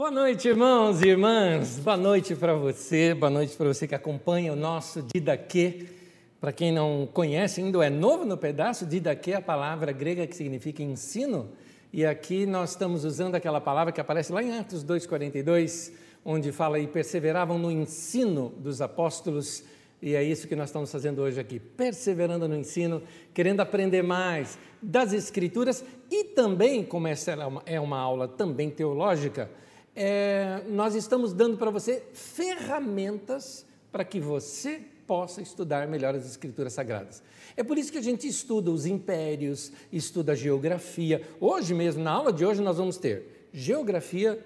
Boa noite, irmãos e irmãs. Boa noite para você, boa noite para você que acompanha o nosso Didaquê. Para quem não conhece, ainda é novo no pedaço, Didaquê é a palavra grega que significa ensino. E aqui nós estamos usando aquela palavra que aparece lá em Atos 2,42, onde fala e perseveravam no ensino dos apóstolos. E é isso que nós estamos fazendo hoje aqui, perseverando no ensino, querendo aprender mais das Escrituras e também, como essa é uma aula também teológica, é, nós estamos dando para você ferramentas para que você possa estudar melhor as Escrituras Sagradas. É por isso que a gente estuda os impérios, estuda a geografia. Hoje mesmo, na aula de hoje, nós vamos ter geografia,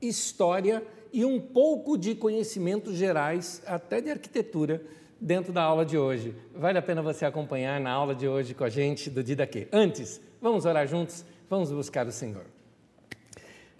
história e um pouco de conhecimentos gerais, até de arquitetura, dentro da aula de hoje. Vale a pena você acompanhar na aula de hoje com a gente do Didaquê. Antes, vamos orar juntos, vamos buscar o Senhor.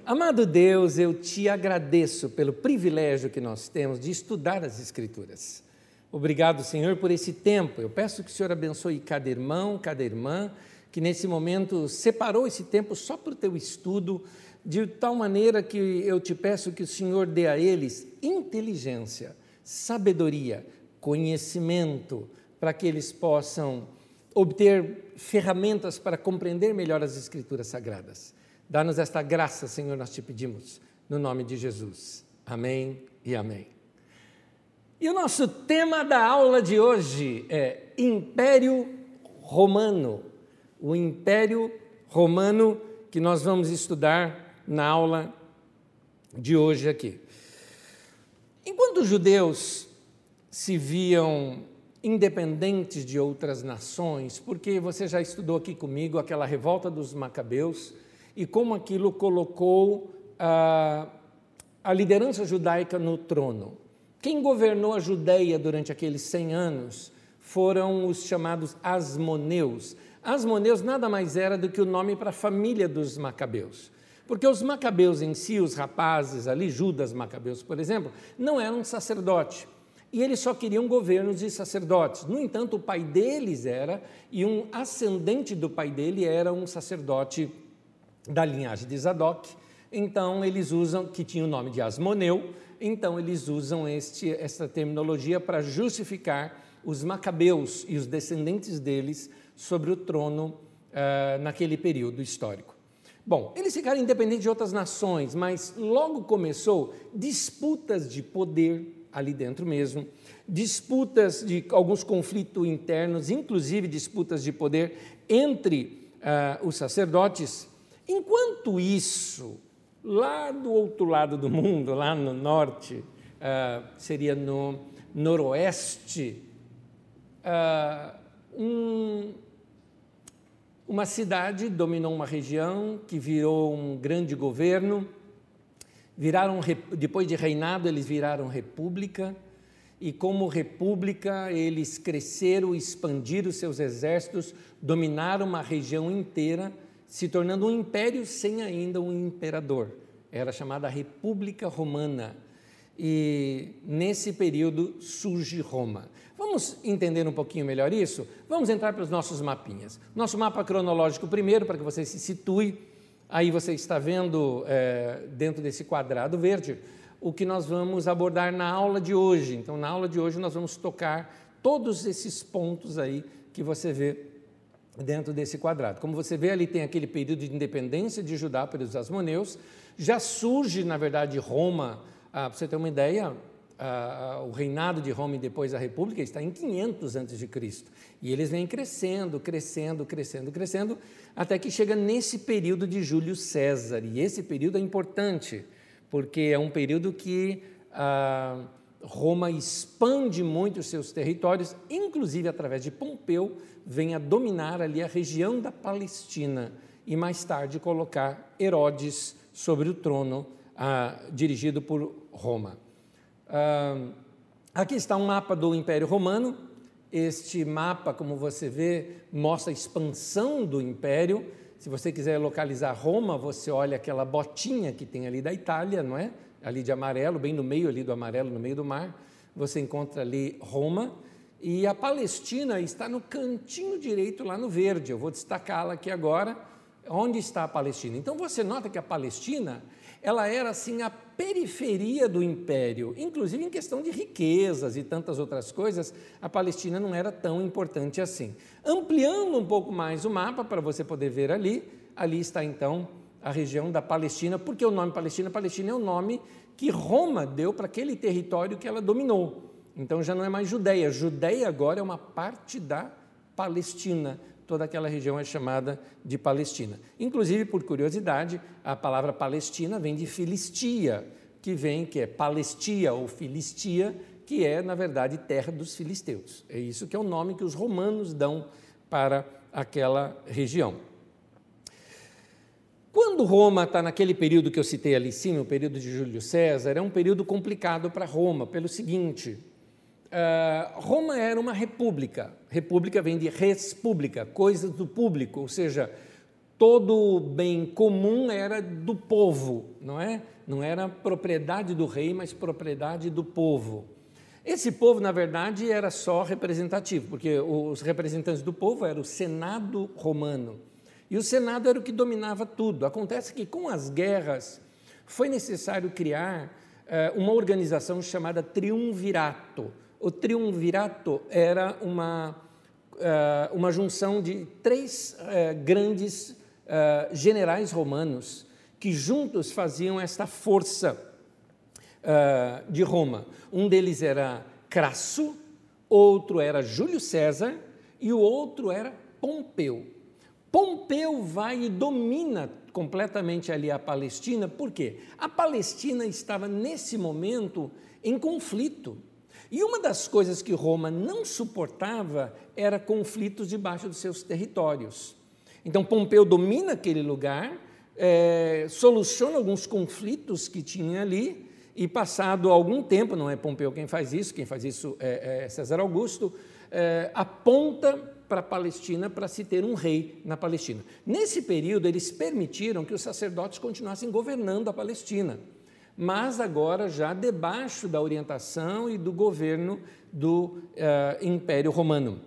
Amado Deus, eu te agradeço pelo privilégio que nós temos de estudar as Escrituras. Obrigado, Senhor, por esse tempo. Eu peço que o Senhor abençoe cada irmão, cada irmã, que nesse momento separou esse tempo só para o teu estudo, de tal maneira que eu te peço que o Senhor dê a eles inteligência, sabedoria, conhecimento, para que eles possam obter ferramentas para compreender melhor as Escrituras Sagradas. Dá-nos esta graça, Senhor, nós te pedimos, no nome de Jesus. Amém e amém. E o nosso tema da aula de hoje é Império Romano. O Império Romano que nós vamos estudar na aula de hoje aqui. Enquanto os judeus se viam independentes de outras nações, porque você já estudou aqui comigo aquela revolta dos Macabeus, e como aquilo colocou a, a liderança judaica no trono. Quem governou a Judéia durante aqueles 100 anos foram os chamados Asmoneus. Asmoneus nada mais era do que o nome para a família dos Macabeus. Porque os Macabeus em si, os rapazes ali, Judas Macabeus, por exemplo, não eram um sacerdote. E eles só queriam governos de sacerdotes. No entanto, o pai deles era, e um ascendente do pai dele era um sacerdote da linhagem de Zadok. Então, eles usam, que tinha o nome de Asmoneu, então eles usam este, esta terminologia para justificar os macabeus e os descendentes deles sobre o trono uh, naquele período histórico. Bom, eles ficaram independentes de outras nações, mas logo começou disputas de poder ali dentro mesmo, disputas de alguns conflitos internos, inclusive disputas de poder entre uh, os sacerdotes Enquanto isso, lá do outro lado do mundo, lá no norte, uh, seria no noroeste, uh, um, uma cidade dominou uma região que virou um grande governo. Viraram, depois de reinado, eles viraram república. E como república, eles cresceram, expandiram seus exércitos, dominaram uma região inteira se tornando um império sem ainda um imperador. Era chamada República Romana. E nesse período surge Roma. Vamos entender um pouquinho melhor isso? Vamos entrar para os nossos mapinhas. Nosso mapa cronológico primeiro, para que você se situe. Aí você está vendo é, dentro desse quadrado verde o que nós vamos abordar na aula de hoje. Então, na aula de hoje, nós vamos tocar todos esses pontos aí que você vê dentro desse quadrado. Como você vê ali tem aquele período de independência de Judá pelos Asmoneus, já surge, na verdade, Roma, ah, para você ter uma ideia, ah, ah, o reinado de Roma e depois a República está em 500 a.C. E eles vêm crescendo, crescendo, crescendo, crescendo, até que chega nesse período de Júlio César. E esse período é importante, porque é um período que ah, Roma expande muito os seus territórios, inclusive através de Pompeu, vem a dominar ali a região da Palestina e mais tarde colocar Herodes sobre o trono, ah, dirigido por Roma. Ah, aqui está um mapa do Império Romano. Este mapa, como você vê, mostra a expansão do império. Se você quiser localizar Roma, você olha aquela botinha que tem ali da Itália, não é? Ali de amarelo, bem no meio ali do amarelo, no meio do mar. Você encontra ali Roma e a Palestina está no cantinho direito, lá no verde. Eu vou destacá-la aqui agora. Onde está a Palestina? Então você nota que a Palestina ela era assim a periferia do império, inclusive em questão de riquezas e tantas outras coisas, a Palestina não era tão importante assim. Ampliando um pouco mais o mapa para você poder ver ali, ali está então a região da Palestina, porque o nome Palestina, Palestina é o nome que Roma deu para aquele território que ela dominou. Então já não é mais Judeia, Judeia agora é uma parte da Palestina, toda aquela região é chamada de Palestina. Inclusive, por curiosidade, a palavra Palestina vem de Filistia, que vem, que é Palestia ou Filistia, que é, na verdade, terra dos filisteus. É isso que é o nome que os romanos dão para aquela região. Quando Roma está naquele período que eu citei ali em cima, o período de Júlio César, é um período complicado para Roma, pelo seguinte: uh, Roma era uma república. República vem de res pública, coisas do público, ou seja, todo bem comum era do povo, não é? Não era propriedade do rei, mas propriedade do povo. Esse povo, na verdade, era só representativo, porque os representantes do povo era o Senado romano. E o Senado era o que dominava tudo. Acontece que com as guerras foi necessário criar uh, uma organização chamada triunvirato. O triunvirato era uma, uh, uma junção de três uh, grandes generais romanos que juntos faziam esta força de Roma. Um deles era Crasso, outro era Júlio César e o outro era Pompeu. Pompeu vai e domina completamente ali a Palestina, por quê? A Palestina estava nesse momento em conflito. E uma das coisas que Roma não suportava era conflitos debaixo dos seus territórios. Então Pompeu domina aquele lugar, é, soluciona alguns conflitos que tinha ali, e passado algum tempo, não é Pompeu quem faz isso, quem faz isso é, é César Augusto, é, aponta para a Palestina para se ter um rei na Palestina. Nesse período, eles permitiram que os sacerdotes continuassem governando a Palestina, mas agora já debaixo da orientação e do governo do uh, Império Romano.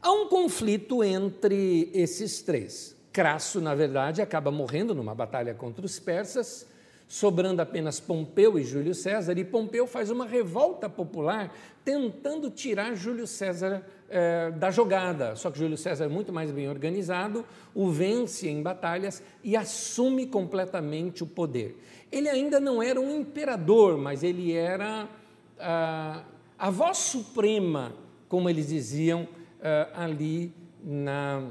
Há um conflito entre esses três. Crasso, na verdade, acaba morrendo numa batalha contra os persas, sobrando apenas Pompeu e Júlio César, e Pompeu faz uma revolta popular tentando tirar Júlio César eh, da jogada. Só que Júlio César é muito mais bem organizado, o vence em batalhas e assume completamente o poder. Ele ainda não era um imperador, mas ele era ah, a voz suprema, como eles diziam ah, ali na,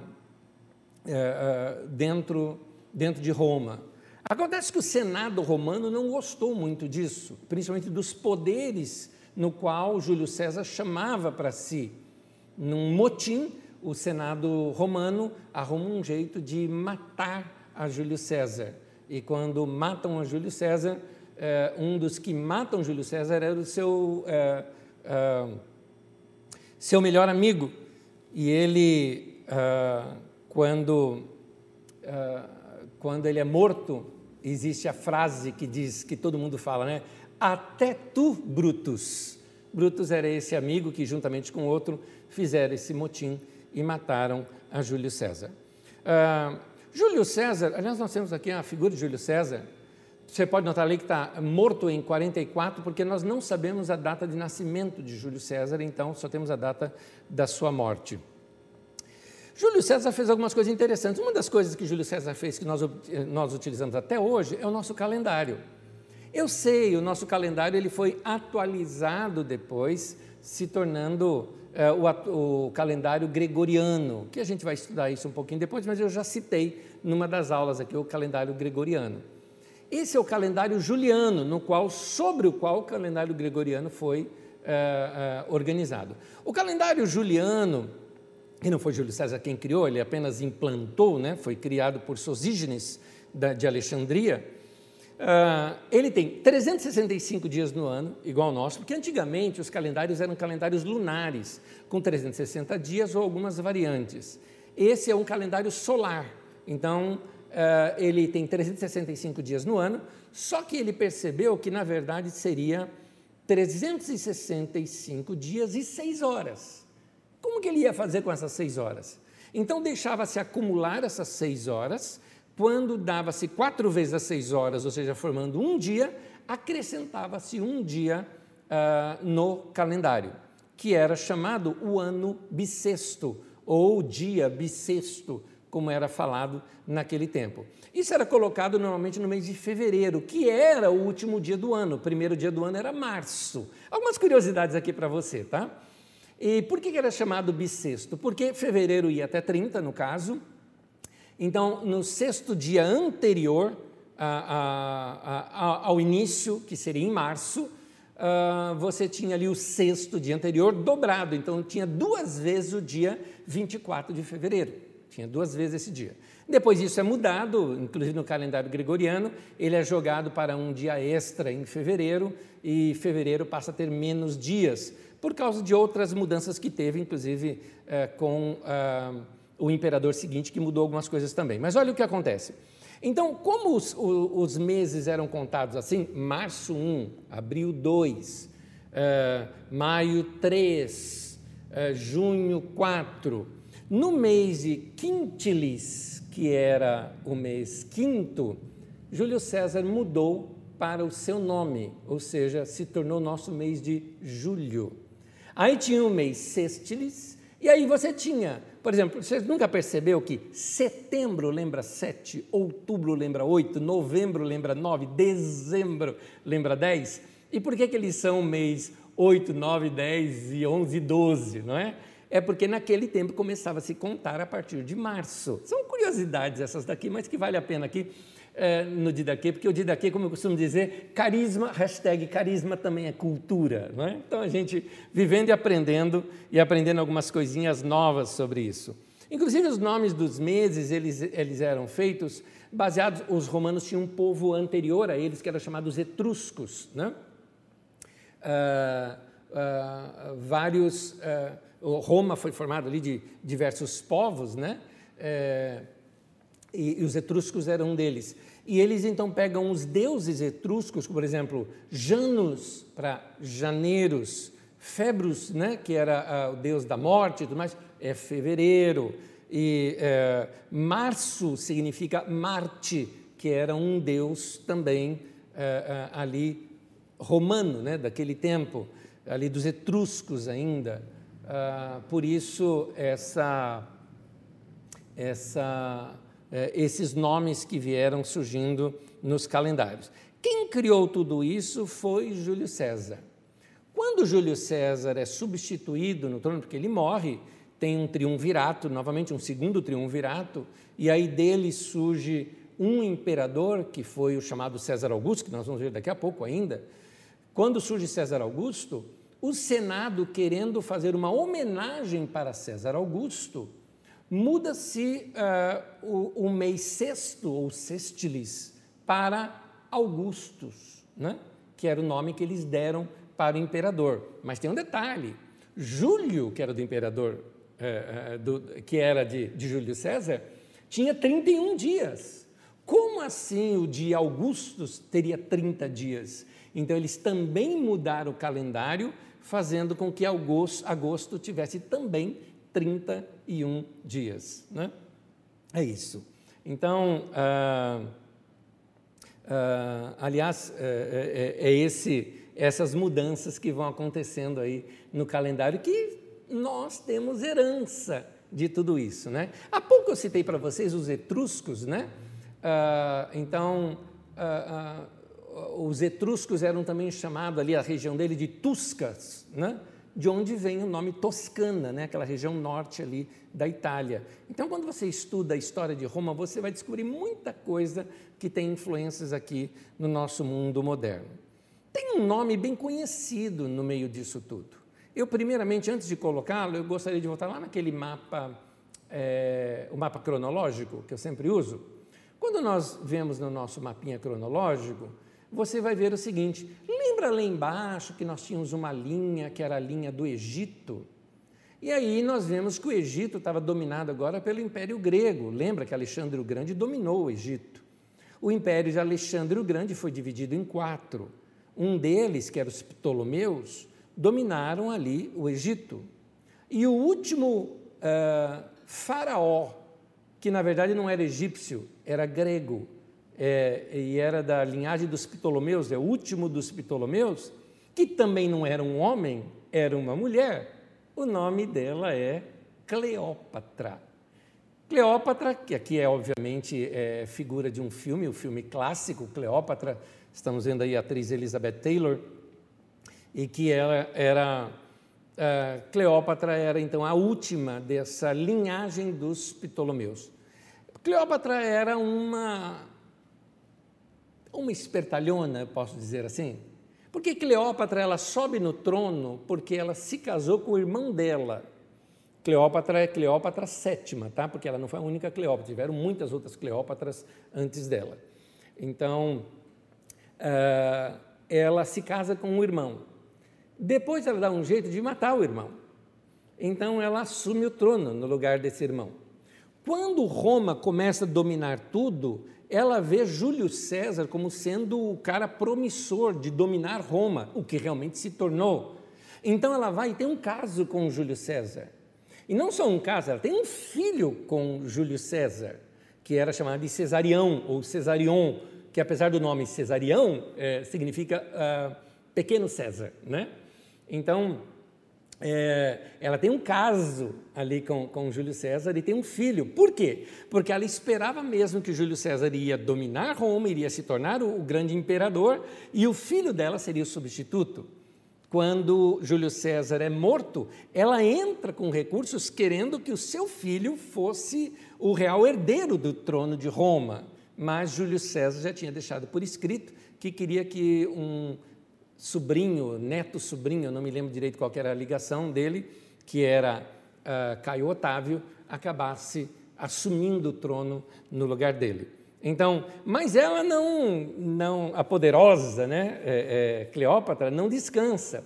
ah, dentro, dentro de Roma. Acontece que o Senado romano não gostou muito disso, principalmente dos poderes no qual Júlio César chamava para si. Num motim, o Senado romano arruma um jeito de matar a Júlio César. E quando matam a Júlio César, eh, um dos que matam Júlio César era o seu, eh, eh, seu melhor amigo. E ele, quando, quando ele é morto, existe a frase que diz, que todo mundo fala, né? Até tu, Brutus. Brutus era esse amigo que, juntamente com outro, fizeram esse motim e mataram a Júlio César. Júlio César, aliás, nós temos aqui a figura de Júlio César. Você pode notar ali que está morto em 44, porque nós não sabemos a data de nascimento de Júlio César, então só temos a data da sua morte. Júlio César fez algumas coisas interessantes. Uma das coisas que Júlio César fez, que nós, nós utilizamos até hoje, é o nosso calendário. Eu sei, o nosso calendário ele foi atualizado depois, se tornando é, o, o, calendário gregoriano, que a gente vai estudar isso um pouquinho depois, mas eu já citei numa das aulas aqui o calendário gregoriano. Esse é o calendário juliano, no qual, sobre o qual o calendário gregoriano foi é, é, organizado. O calendário juliano e não foi Júlio César quem criou, ele apenas implantou, né? foi criado por Sosígenes de Alexandria. Uh, ele tem 365 dias no ano, igual ao nosso, porque antigamente os calendários eram calendários lunares, com 360 dias ou algumas variantes. Esse é um calendário solar, então uh, ele tem 365 dias no ano, só que ele percebeu que na verdade seria 365 dias e 6 horas. Como que ele ia fazer com essas seis horas? Então deixava-se acumular essas seis horas quando dava-se quatro vezes as seis horas, ou seja, formando um dia, acrescentava-se um dia uh, no calendário, que era chamado o ano bissexto, ou dia bissexto, como era falado naquele tempo. Isso era colocado normalmente no mês de fevereiro, que era o último dia do ano. O primeiro dia do ano era março. Algumas curiosidades aqui para você, tá? E por que era chamado bissexto? Porque fevereiro ia até 30, no caso. Então, no sexto dia anterior a, a, a, ao início, que seria em março, uh, você tinha ali o sexto dia anterior dobrado. Então, tinha duas vezes o dia 24 de fevereiro. Tinha duas vezes esse dia. Depois isso é mudado, inclusive no calendário gregoriano, ele é jogado para um dia extra em fevereiro e fevereiro passa a ter menos dias, por causa de outras mudanças que teve, inclusive é, com ah, o imperador seguinte, que mudou algumas coisas também. Mas olha o que acontece. Então, como os, os meses eram contados assim, março 1, abril 2, é, maio 3, é, junho 4, no mês de Quintilis, que era o mês quinto, Júlio César mudou para o seu nome, ou seja, se tornou nosso mês de julho. Aí tinha o mês sextilis, e aí você tinha, por exemplo, você nunca percebeu que setembro lembra sete, outubro lembra oito, novembro lembra nove, dezembro lembra dez? E por que, que eles são mês oito, nove, dez e onze, doze, não é? é porque naquele tempo começava a se contar a partir de março. São curiosidades essas daqui, mas que vale a pena aqui é, no Didaquê, porque o Didaquê, como eu costumo dizer, carisma, hashtag carisma também é cultura. Não é? Então a gente vivendo e aprendendo e aprendendo algumas coisinhas novas sobre isso. Inclusive os nomes dos meses, eles, eles eram feitos baseados, os romanos tinham um povo anterior a eles, que era chamado os etruscos. Né? Uh, uh, vários... Uh, Roma foi formada ali de diversos povos, né? É, e, e, os etruscos eram um deles. E eles então pegam os deuses etruscos, por exemplo, Janus para janeiros, Februs, né, que era o deus da morte e tudo mais, é fevereiro. E é, março significa Marte, que era um deus também é, é ali romano, né, daquele tempo, ali dos etruscos ainda. Uh, por isso, essa, essa, esses nomes que vieram surgindo nos calendários. Quem criou tudo isso foi Júlio César. Quando Júlio César é substituído no trono, porque ele morre, tem um triunvirato, novamente um segundo triunvirato, e aí dele surge um imperador, que foi o chamado César Augusto, que nós vamos ver daqui a pouco ainda. Quando surge César Augusto, o Senado, querendo fazer uma homenagem para César Augusto, muda-se uh, o, o, mês sexto, ou sextilis, para Augustus, né? que era o nome que eles deram para o imperador. Mas tem um detalhe: Júlio, que era do imperador, uh, do, que era de, de Júlio César, tinha 31 dias. Como assim o de Augustus teria 30 dias? Então, eles também mudaram o calendário fazendo com que agosto, agosto tivesse também 31 dias. Né? É isso. Então, ah, ah, aliás, é, é, é esse, essas mudanças que vão acontecendo aí no calendário que nós temos herança de tudo isso. Né? Há pouco eu citei para vocês os etruscos, né? Ah, então, ah, ah, os etruscos eram também chamados ali, a região dele, de Tuscas, né? De onde vem o nome Toscana, né? aquela região norte ali da Itália. Então, quando você estuda a história de Roma, você vai descobrir muita coisa que tem influências aqui no nosso mundo moderno. Tem um nome bem conhecido no meio disso tudo. Eu, primeiramente, antes de colocá-lo, eu gostaria de voltar lá naquele mapa, é, o mapa cronológico, que eu sempre uso. Quando nós vemos no nosso mapinha cronológico, você vai ver o seguinte: lembra lá embaixo que nós tínhamos uma linha que era a linha do Egito? E aí nós vemos que o Egito estava dominado agora pelo Império Grego. Lembra que Alexandre o Grande dominou o Egito? O Império de Alexandre o Grande foi dividido em quatro. Um deles, que era os Ptolomeus, dominaram ali o Egito. E o último uh, faraó que na verdade não era egípcio, era grego, é, e era da linhagem dos Ptolomeus, é o último dos Ptolomeus, que também não era um homem, era uma mulher. O nome dela é Cleópatra. Cleópatra, que aqui é obviamente é, figura de um filme, o um filme clássico, Cleópatra, estamos vendo aí a atriz Elizabeth Taylor, e que ela era uh, Cleópatra era então a última dessa linhagem dos Ptolomeus. Cleópatra era uma uma espertalhona, posso dizer assim. Porque Cleópatra ela sobe no trono porque ela se casou com o irmão dela. Cleópatra é Cleópatra sétima, tá? Porque ela não foi a única Cleópatra, tiveram muitas outras Cleópatras antes dela. Então, uh, ela se casa com um irmão. Depois ela dá um jeito de matar o irmão. Então ela assume o trono no lugar desse irmão. Quando Roma começa a dominar tudo, ela vê Júlio César como sendo o cara promissor de dominar Roma, o que realmente se tornou. Então ela vai e tem um caso com Júlio César. E não só um caso, ela tem um filho com Júlio César, que era chamado de Cesarião ou Cesarion, que apesar do nome Cesarião, é, significa uh, pequeno César, né? Então, é, ela tem um caso ali com, com Júlio César e tem um filho. Por quê? Porque ela esperava mesmo que Júlio César ia dominar Roma, iria se tornar o, o grande imperador e o filho dela seria o substituto. Quando Júlio César é morto, ela entra com recursos querendo que o seu filho fosse o real herdeiro do trono de Roma. Mas Júlio César já tinha deixado por escrito que queria que um sobrinho, neto sobrinho, não me lembro direito qual era a ligação dele, que era uh, Caio Otávio, acabasse assumindo o trono no lugar dele. Então, mas ela não, não a poderosa, né, é, é, Cleópatra, não descansa,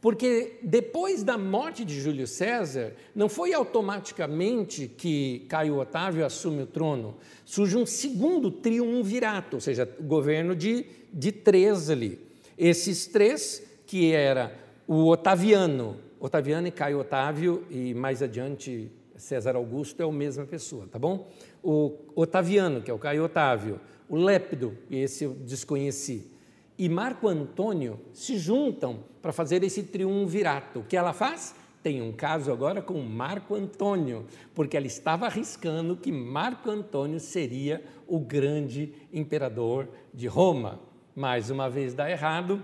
porque depois da morte de Júlio César, não foi automaticamente que Caio Otávio assume o trono, surge um segundo triunvirato, ou seja, governo de, de três ali. Esses três, que era o Otaviano, Otaviano e Caio Otávio, e mais adiante César Augusto é a mesma pessoa, tá bom? O Otaviano, que é o Caio Otávio, o Lépido, esse eu desconheci, e Marco Antônio se juntam para fazer esse triunvirato. O que ela faz? Tem um caso agora com Marco Antônio, porque ela estava arriscando que Marco Antônio seria o grande imperador de Roma mais uma vez dá errado,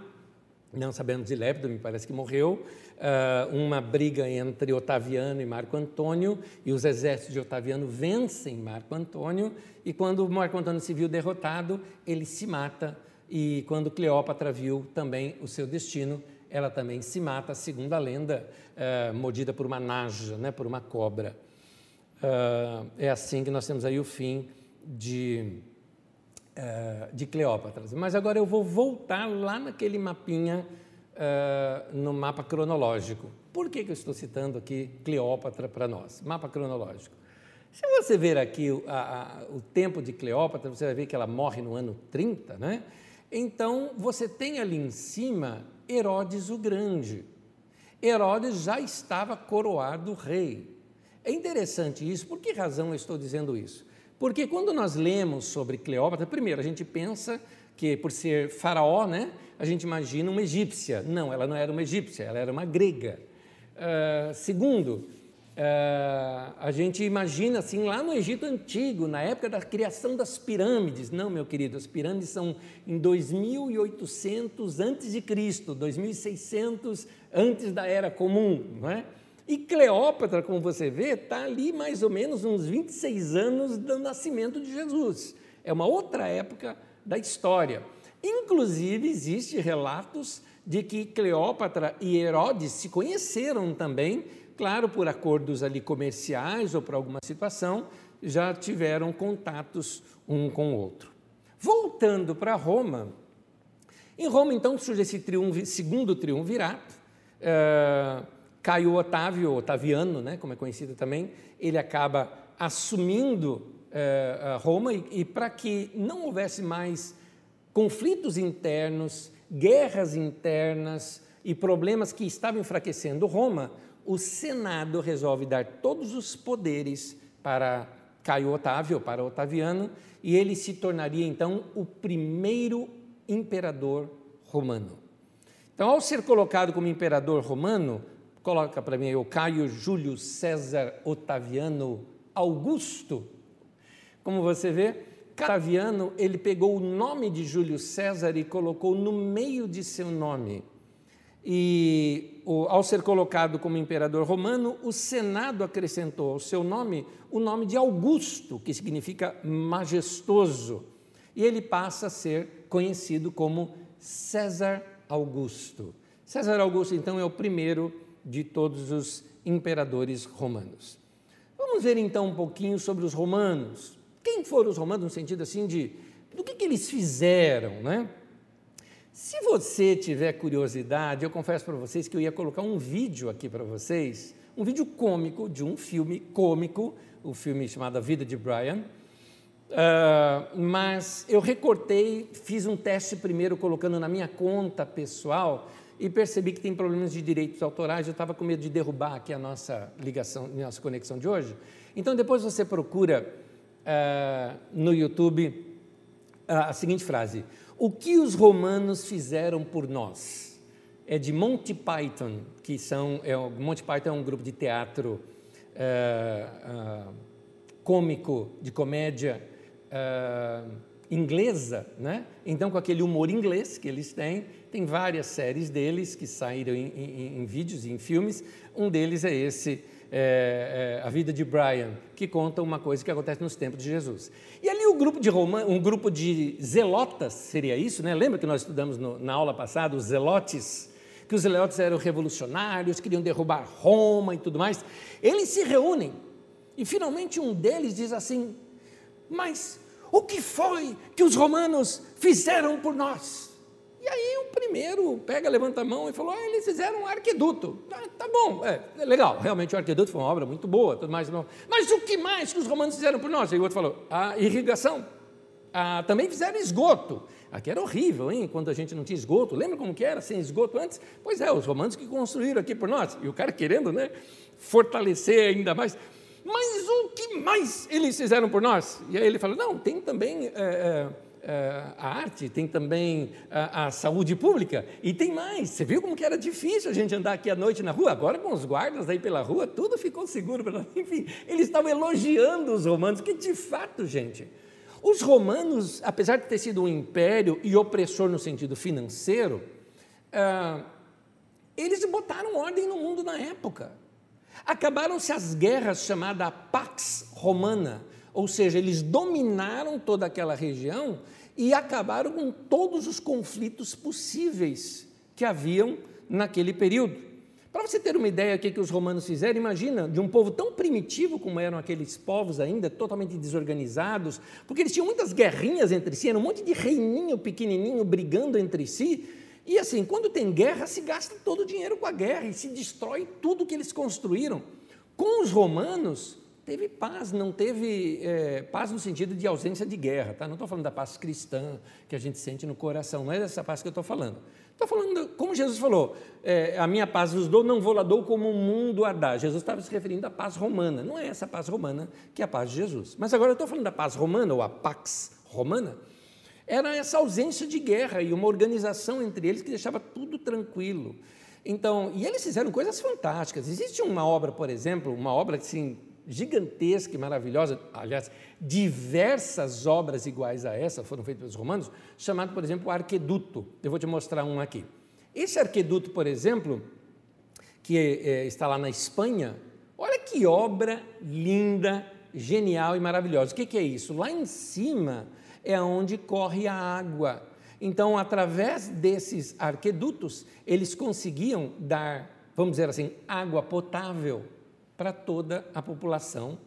não sabemos de Lépido, me parece que morreu, uh, uma briga entre Otaviano e Marco Antônio, e os exércitos de Otaviano vencem Marco Antônio, e quando Marco Antônio se viu derrotado, ele se mata, e quando Cleópatra viu também o seu destino, ela também se mata, segundo a lenda, uh, mordida por uma naja, né, por uma cobra. Uh, é assim que nós temos aí o fim de uh, de Cleópatra. Mas agora eu vou voltar lá naquele mapinha, uh, no mapa cronológico. Por que, que eu estou citando aqui Cleópatra para nós? Mapa cronológico. Se você ver aqui o, a, a, o tempo de Cleópatra, você vai ver que ela morre no ano 30, né? Então, você tem ali em cima Herodes o Grande. Herodes já estava coroado rei. É interessante isso, por que razão eu estou dizendo isso? Porque quando nós lemos sobre Cleópatra, primeiro a gente pensa que por ser faraó, né, a gente imagina uma egípcia. Não, ela não era uma egípcia, ela era uma grega. Uh, segundo, uh, a gente imagina assim lá no Egito Antigo, na época da criação das pirâmides. Não, meu querido, as pirâmides são em 2800 antes de Cristo, 2600 antes da Era Comum, não é? E Cleópatra, como você vê, está ali mais ou menos uns 26 anos do nascimento de Jesus. É uma outra época da história. Inclusive, existem relatos de que Cleópatra e Herodes se conheceram também, claro, por acordos ali comerciais ou por alguma situação, já tiveram contatos um com o outro. Voltando para Roma, em Roma então surge esse triunvi, segundo triunvirato, uh, Caio Otávio, Otaviano, né, como é conhecido também, ele acaba assumindo eh, Roma e, e para que não houvesse mais conflitos internos, guerras internas e problemas que estavam enfraquecendo Roma, o Senado resolve dar todos os poderes para Caio Otávio, para Otaviano, e ele se tornaria então o primeiro imperador romano. Então, ao ser colocado como imperador romano, coloca para mim o Caio Júlio César Otaviano Augusto. Como você vê, Otaviano, ele pegou o nome de Júlio César e colocou no meio de seu nome. E ao ser colocado como imperador romano, o Senado acrescentou ao seu nome o nome de Augusto, que significa majestoso. E ele passa a ser conhecido como César Augusto. César Augusto, então, é o primeiro de todos os imperadores romanos. Vamos ver então um pouquinho sobre os romanos. Quem foram os romanos no sentido assim de do que, que eles fizeram, né? Se você tiver curiosidade, eu confesso para vocês que eu ia colocar um vídeo aqui para vocês, um vídeo cômico de um filme cômico, o filme chamado A Vida de Brian, Uh, mas eu recortei, fiz um teste primeiro colocando na minha conta pessoal e percebi que tem problemas de direitos autorais. Eu estava com medo de derrubar aqui a nossa ligação, nossa conexão de hoje. Então depois você procura uh, no YouTube uh, a seguinte frase: O que os romanos fizeram por nós? É de Monty Python, que são é, Monty Python é um grupo de teatro cômico de comédia uh, inglesa, né? então com aquele humor inglês que eles têm, tem várias séries deles que saíram em, em, em vídeos e em filmes, um deles é esse, é, é, A Vida de Brian, que conta uma coisa que acontece nos tempos de Jesus. E ali o grupo de Roma, um grupo de zelotas, seria isso, né? lembra que nós estudamos no, na aula passada, os zelotes, que os zelotes eram revolucionários, queriam derrubar Roma e tudo mais, eles se reúnem, e finalmente um deles diz assim, mas o que foi que os romanos fizeram por nós? E aí o primeiro pega, levanta a mão e falou: ah, eles fizeram um arqueduto. Ah, tá bom, é, é, legal, realmente o arqueduto foi uma obra muito boa, tudo mais. Mas o que mais que os romanos fizeram por nós? E o outro falou: a irrigação. Ah, também fizeram esgoto. Aqui era horrível, hein? Quando a gente não tinha esgoto. Lembra como que era sem esgoto antes? Pois é, os romanos que construíram aqui por nós. E o cara querendo, né, fortalecer ainda mais mas o que mais eles fizeram por nós? E aí ele fala: não, tem também é, é, é, a arte, tem também a, a, saúde pública, e tem mais. Você viu como que era difícil a gente andar aqui à noite na rua? Agora, com os guardas aí pela rua, tudo ficou seguro. Enfim, eles estavam elogiando os romanos, que de fato, gente, os romanos, apesar de ter sido um império e opressor no sentido financeiro, ah, eles botaram ordem no mundo na época. Acabaram-se as guerras chamadas Pax Romana, ou seja, eles dominaram toda aquela região e acabaram com todos os conflitos possíveis que haviam naquele período. Para você ter uma ideia do que, que os romanos fizeram, imagina, de um povo tão primitivo como eram aqueles povos ainda, totalmente desorganizados, porque eles tinham muitas guerrinhas entre si, era um monte de reininho pequenininho brigando entre si, e assim, quando tem guerra, se gasta todo o dinheiro com a guerra e se destrói tudo que eles construíram. Com os romanos, teve paz, não teve é, paz no sentido de ausência de guerra, tá? Não estou falando da paz cristã que a gente sente no coração, não é dessa paz que eu estou falando. Estou falando, como Jesus falou, é, a minha paz vos dou, não vou lá dou como o mundo a dá. Jesus estava se referindo à paz romana, não é essa paz romana que é a paz de Jesus. Mas agora eu estou falando da paz romana, ou a pax romana, era essa ausência de guerra e uma organização entre eles que deixava tudo tranquilo. Então, e eles fizeram coisas fantásticas. Existe uma obra, por exemplo, uma obra assim, gigantesca e maravilhosa, aliás, diversas obras iguais a essa foram feitas pelos romanos, chamado, por exemplo, Arqueduto. Eu vou te mostrar um aqui. Esse Arqueduto, por exemplo, que é, está lá na Espanha, olha que obra linda, genial e maravilhosa. O que, que é isso? Lá em cima é onde corre a água. Então, através desses arquedutos, eles conseguiam dar, vamos dizer assim, água potável para toda a população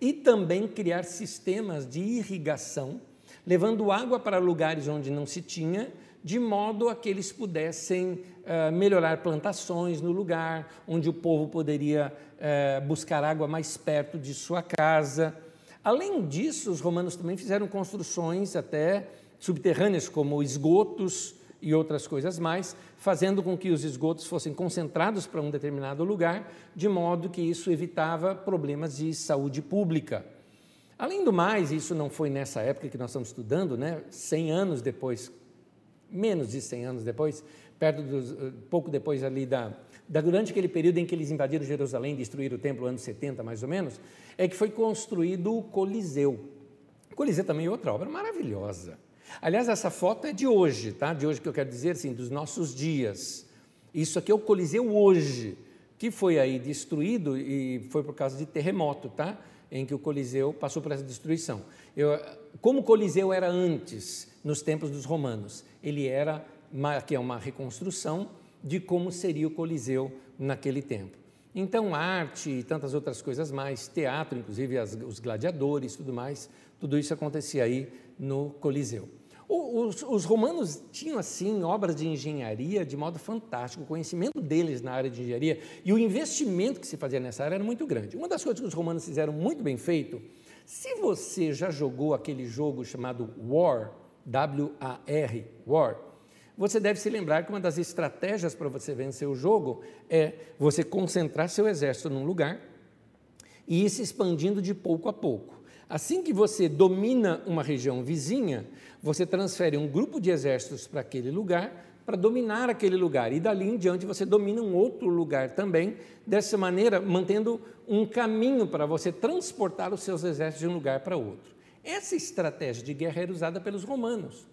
e também criar sistemas de irrigação, levando água para lugares onde não se tinha, de modo a que eles pudessem uh, melhorar plantações no lugar, onde o povo poderia uh, buscar água mais perto de sua casa. Além disso, os romanos também fizeram construções até subterrâneas, como esgotos e outras coisas mais, fazendo com que os esgotos fossem concentrados para um determinado lugar, de modo que isso evitava problemas de saúde pública. Além do mais, isso não foi nessa época que nós estamos estudando, né? 100 anos depois, menos de 100 anos depois, perto dos, eh, pouco depois ali da, da, durante aquele período em que eles invadiram Jerusalém, destruíram o templo, anos 70 mais ou menos, é que foi construído o Coliseu. O Coliseu também é outra obra maravilhosa. Aliás, essa foto é de hoje, tá? De hoje que eu quero dizer, assim, dos nossos dias. Isso aqui é o Coliseu hoje, que foi aí destruído e foi por causa de terremoto, tá? em que o Coliseu passou por essa destruição. Eu, como o Coliseu era antes, nos tempos dos romanos, ele era que é uma reconstrução de como seria o Coliseu naquele tempo. Então, arte e tantas outras coisas mais, teatro, inclusive as, os gladiadores, tudo mais, tudo isso acontecia aí no Coliseu. Os, os, romanos tinham, assim, obras de engenharia de modo fantástico, o conhecimento deles na área de engenharia e o investimento que se fazia nessa área era muito grande. Uma das coisas que os romanos fizeram muito bem feito, se você já jogou aquele jogo chamado War, W-A-R, War, você deve se lembrar que uma das estratégias para você vencer o jogo é você concentrar seu exército num lugar e ir se expandindo de pouco a pouco. Assim que você domina uma região vizinha, você transfere um grupo de exércitos para aquele lugar para dominar aquele lugar e dali em diante você domina um outro lugar também, dessa maneira mantendo um caminho para você transportar os seus exércitos de um lugar para outro. Essa estratégia de guerra era usada pelos romanos.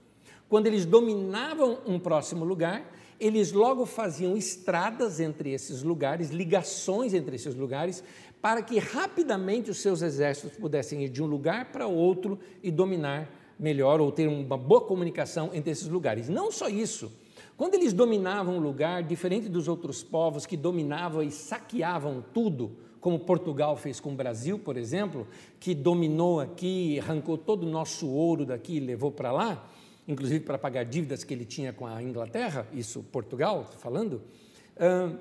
Quando eles dominavam um próximo lugar, eles logo faziam estradas entre esses lugares, ligações entre esses lugares, para que rapidamente os seus exércitos pudessem ir de um lugar para outro e dominar melhor ou ter uma boa comunicação entre esses lugares. Não só isso, quando eles dominavam um lugar, diferente dos outros povos que dominavam e saqueavam tudo, como Portugal fez com o Brasil, por exemplo, que dominou aqui, arrancou todo o nosso ouro daqui e levou para lá, inclusive para pagar dívidas que ele tinha com a Inglaterra, isso Portugal, falando. Uh,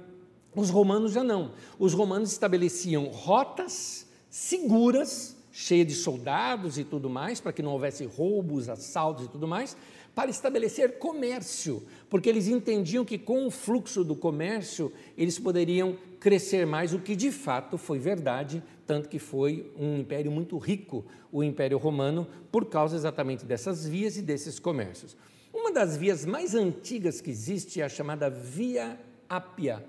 os romanos já não. Os romanos estabeleciam rotas seguras, cheias de soldados e tudo mais, para que não houvesse roubos, assaltos e tudo mais, para estabelecer comércio, porque eles entendiam que com o fluxo do comércio eles poderiam crescer mais, o que de fato foi verdade, tanto que foi um império muito rico, o Império Romano, por causa exatamente dessas vias e desses comércios. Uma das vias mais antigas que existe é a chamada Via Ápia,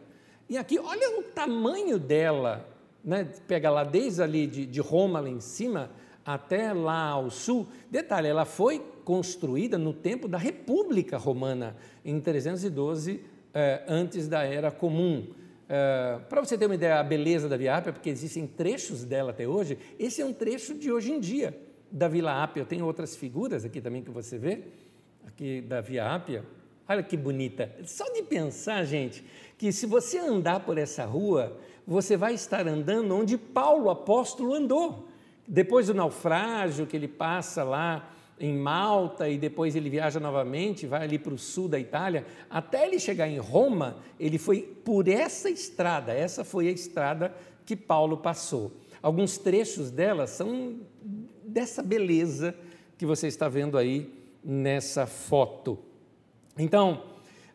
e aqui, olha o tamanho dela, né? pega lá desde ali de, de Roma, lá em cima, até lá ao sul. Detalhe, ela foi construída no tempo da República Romana, em 312, eh, antes da Era Comum. Eh, Para você ter uma ideia da beleza da Via Ápia, porque existem trechos dela até hoje, esse é um trecho de hoje em dia da Vila Ápia. Tenho outras figuras aqui também que você vê, aqui da Via Ápia. Olha que bonita. Só de pensar, gente, que se você andar por essa rua, você vai estar andando onde Paulo apóstolo andou. Depois do naufrágio que ele passa lá em Malta e depois ele viaja novamente, vai ali para o sul da Itália, até ele chegar em Roma, ele foi por essa estrada, essa foi a estrada que Paulo passou. Alguns trechos dela são dessa beleza que você está vendo aí nessa foto. Então,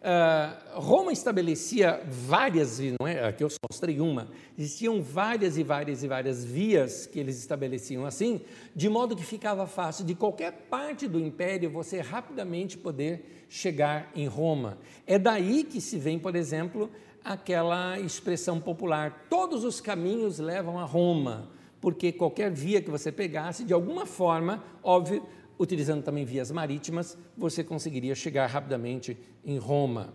uh, Roma estabelecia várias, não é? Aqui eu só mostrei uma. Existiam várias e várias e várias vias que eles estabeleciam assim, de modo que ficava fácil de qualquer parte do império você rapidamente poder chegar em Roma. É daí que se vem, por exemplo, aquela expressão popular: todos os caminhos levam a Roma, porque qualquer via que você pegasse, de alguma forma, óbvio, utilizando também vias marítimas, você conseguiria chegar rapidamente em Roma.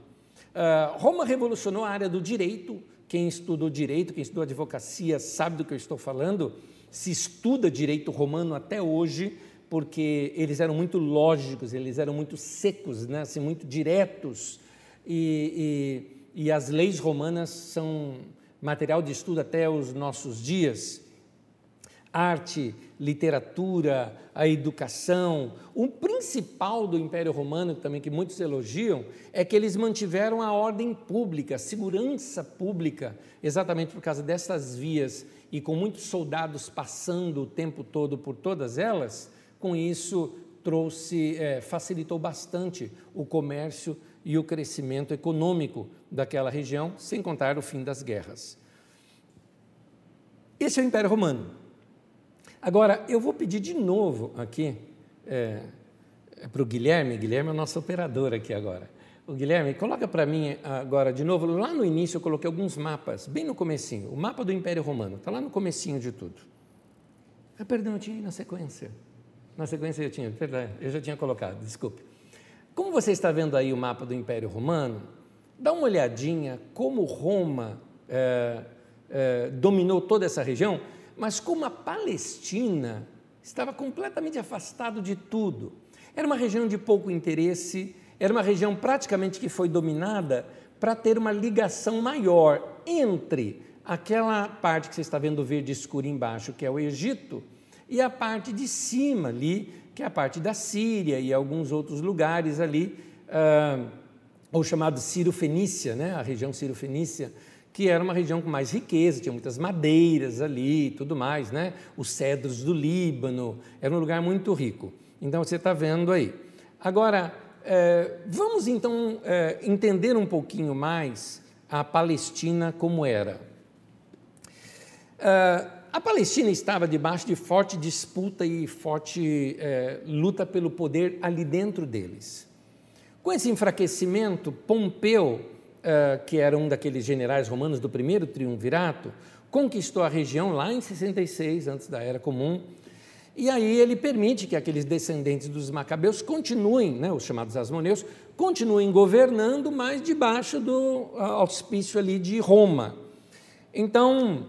Uh, Roma revolucionou a área do direito. Quem estudou direito, quem estudou advocacia, sabe do que eu estou falando. Se estuda direito romano até hoje, porque eles eram muito lógicos, eles eram muito secos, né? assim, muito diretos. E, e, e as leis romanas são material de estudo até os nossos dias arte, literatura, a educação. O principal do Império Romano, também que muitos elogiam, é que eles mantiveram a ordem pública, a segurança pública, exatamente por causa dessas vias e com muitos soldados passando o tempo todo por todas elas. Com isso trouxe, é, facilitou bastante o comércio e o crescimento econômico daquela região, sem contar o fim das guerras. Esse é o Império Romano. Agora, eu vou pedir de novo aqui é, é para o Guilherme, Guilherme é o nosso operador aqui agora. O Guilherme, coloca para mim agora de novo, lá no início eu coloquei alguns mapas, bem no comecinho, o mapa do Império Romano, está lá no comecinho de tudo. Ah, perdão, eu tinha na sequência. Na sequência eu tinha, perdão, eu já tinha colocado, desculpe. Como você está vendo aí o mapa do Império Romano, dá uma olhadinha como Roma é, é, dominou toda essa região, mas como a Palestina estava completamente afastado de tudo. Era uma região de pouco interesse, era uma região praticamente que foi dominada para ter uma ligação maior entre aquela parte que você está vendo verde escuro embaixo, que é o Egito, e a parte de cima ali, que é a parte da Síria e alguns outros lugares ali, ah, ou chamado Ciro-Fenícia, né? a região Ciro-Fenícia, que era uma região com mais riqueza, tinha muitas madeiras ali e tudo mais, né? os cedros do Líbano, era um lugar muito rico. Então você está vendo aí. Agora, é, vamos então é, entender um pouquinho mais a Palestina como era. É, a Palestina estava debaixo de forte disputa e forte é, luta pelo poder ali dentro deles. Com esse enfraquecimento, Pompeu, que era um daqueles generais romanos do primeiro triunvirato, conquistou a região lá em 66, antes da Era Comum, e aí ele permite que aqueles descendentes dos macabeus continuem, né, os chamados asmoneus, continuem governando, mas debaixo do auspício ali de Roma. Então,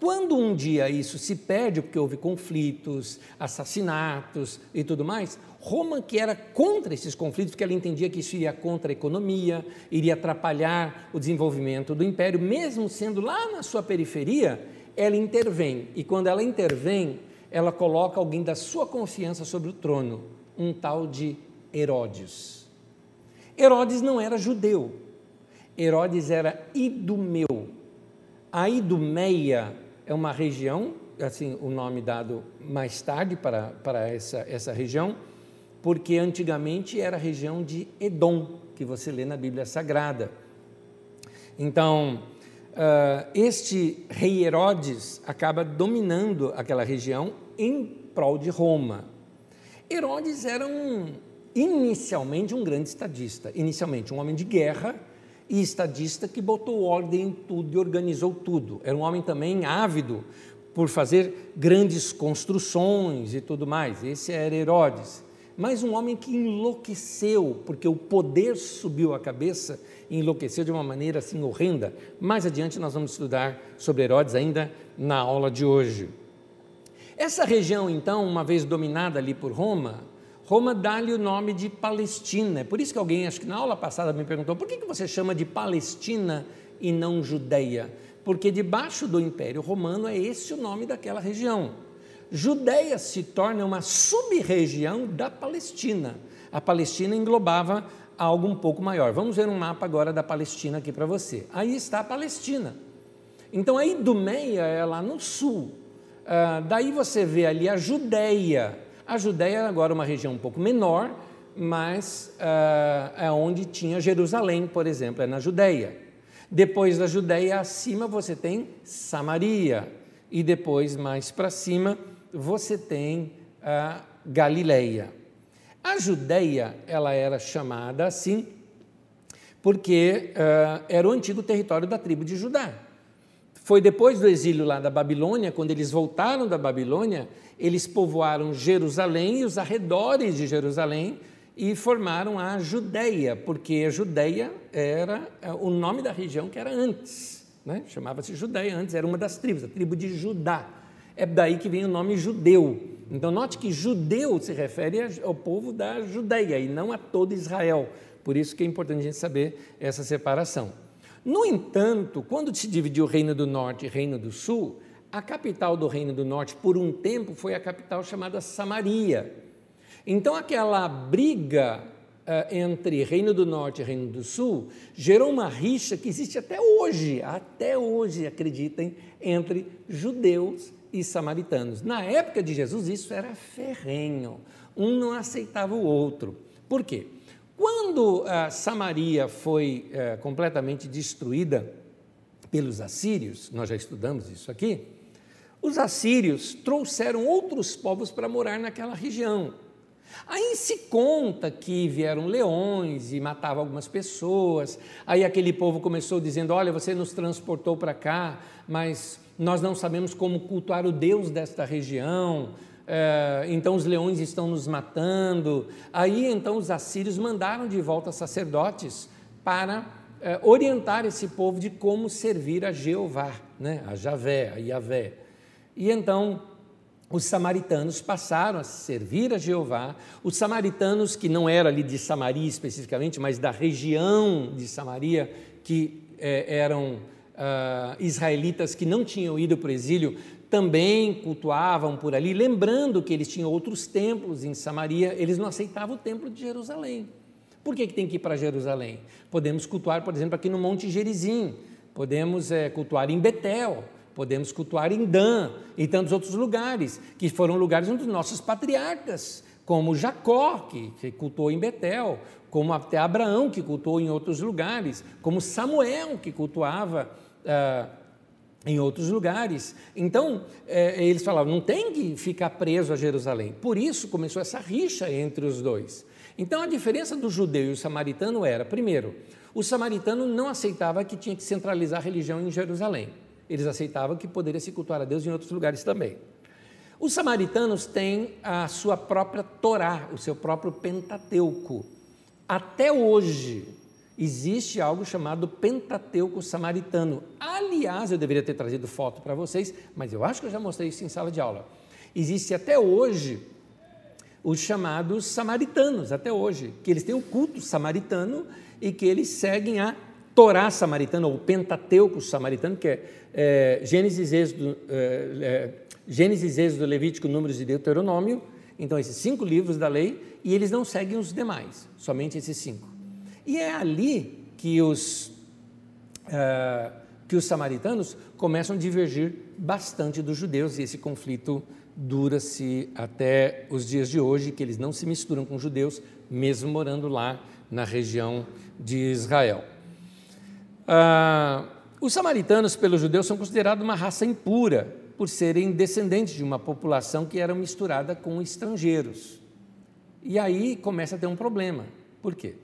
quando um dia isso se perde, porque houve conflitos, assassinatos e tudo mais, Roma, que era contra esses conflitos, porque ela entendia que isso iria contra a economia, iria atrapalhar o desenvolvimento do império, mesmo sendo lá na sua periferia, ela intervém. E quando ela intervém, ela coloca alguém da sua confiança sobre o trono, um tal de Herodes. Herodes não era judeu, Herodes era idumeu. A Idumeia é uma região, assim, o nome dado mais tarde para, para essa, essa região, porque antigamente era a região de Edom, que você lê na Bíblia Sagrada. Então, uh, este rei Herodes acaba dominando aquela região em prol de Roma. Herodes era um, inicialmente um grande estadista, inicialmente um homem de guerra e estadista que botou ordem em tudo e organizou tudo. Era um homem também ávido por fazer grandes construções e tudo mais. Esse era Herodes. Mas um homem que enlouqueceu, porque o poder subiu a cabeça e enlouqueceu de uma maneira assim horrenda. Mais adiante nós vamos estudar sobre Herodes ainda na aula de hoje. Essa região, então, uma vez dominada ali por Roma, Roma dá-lhe o nome de Palestina. É por isso que alguém, acho que na aula passada, me perguntou por que, que você chama de Palestina e não Judeia? Porque debaixo do Império Romano é esse o nome daquela região. Judeia se torna uma sub-região da Palestina. A Palestina englobava algo um pouco maior. Vamos ver um mapa agora da Palestina aqui para você. Aí está a Palestina. Então a Idumeia é lá no sul, ah, daí você vê ali a Judéia. A Judéia é agora uma região um pouco menor, mas ah, é onde tinha Jerusalém, por exemplo, é na Judéia. Depois da Judéia acima você tem Samaria e depois mais para cima você tem a Galileia. A Judéia ela era chamada assim porque uh, era o antigo território da tribo de Judá. Foi depois do exílio lá da Babilônia, quando eles voltaram da Babilônia, eles povoaram Jerusalém e os arredores de Jerusalém e formaram a Judéia, porque a Judéia era é, o nome da região que era antes, né? chamava-se Judéia antes, era uma das tribos, a tribo de Judá. É daí que vem o nome judeu. Então, note que judeu se refere ao povo da Judéia e não a todo Israel. Por isso que é importante a gente saber essa separação. No entanto, quando se dividiu o Reino do Norte e Reino do Sul, a capital do Reino do Norte, por um tempo, foi a capital chamada Samaria. Então, aquela briga uh, entre Reino do Norte e Reino do Sul gerou uma rixa que existe até hoje, até hoje, acreditem, entre judeus e samaritanos. Na época de Jesus, isso era ferrenho, um não aceitava o outro. Por quê? Quando a Samaria foi é, completamente destruída pelos assírios, nós já estudamos isso aqui, os assírios trouxeram outros povos para morar naquela região. Aí se conta que vieram leões e matavam algumas pessoas. Aí aquele povo começou dizendo: Olha, você nos transportou para cá, mas nós não sabemos como cultuar o Deus desta região. É, então os leões estão nos matando. Aí então os assírios mandaram de volta sacerdotes para é, orientar esse povo de como servir a Jeová, né? a Javé, a Yavé. E então os samaritanos passaram a servir a Jeová. Os samaritanos, que não eram ali de Samaria especificamente, mas da região de Samaria, que é, eram uh, israelitas que não tinham ido para o exílio, também cultuavam por ali, lembrando que eles tinham outros templos em Samaria, eles não aceitavam o templo de Jerusalém. Por que, que tem que ir para Jerusalém? Podemos cultuar, por exemplo, aqui no Monte Gerizim, podemos é, cultuar em Betel, podemos cultuar em Dan e tantos outros lugares, que foram lugares onde nossos patriarcas, como Jacó, que cultuou em Betel, como até Abraão, que cultuou em outros lugares, como Samuel, que cultuava ah, em outros lugares. Então, é, eles falavam, não tem que ficar preso a Jerusalém. Por isso começou essa rixa entre os dois. Então, a diferença do judeu e o samaritano era, primeiro, o samaritano não aceitava que tinha que centralizar a religião em Jerusalém. Eles aceitavam que poderia se cultuar a Deus em outros lugares também. Os samaritanos têm a sua própria Torá, o seu próprio Pentateuco. Até hoje existe algo chamado Pentateuco samaritano. Aliás, eu deveria ter trazido foto para vocês, mas eu acho que eu já mostrei isso em sala de aula. Existe até hoje os chamados samaritanos, até hoje, que eles têm o culto samaritano e que eles seguem a Torá samaritana, ou Pentateuco samaritano, que é, é Gênesis, Êxodo, é, é, Gênesis, Êxodo, Levítico, Números e Deuteronômio, então esses cinco livros da lei, e eles não seguem os demais, somente esses cinco. E é ali que os, uh, que os samaritanos começam a divergir bastante dos judeus, e esse conflito dura-se até os dias de hoje, que eles não se misturam com os judeus, mesmo morando lá na região de Israel. Ah, os samaritanos, pelos judeus, são considerados uma raça impura, por serem descendentes de uma população que era misturada com estrangeiros. E aí começa a ter um problema. Por quê?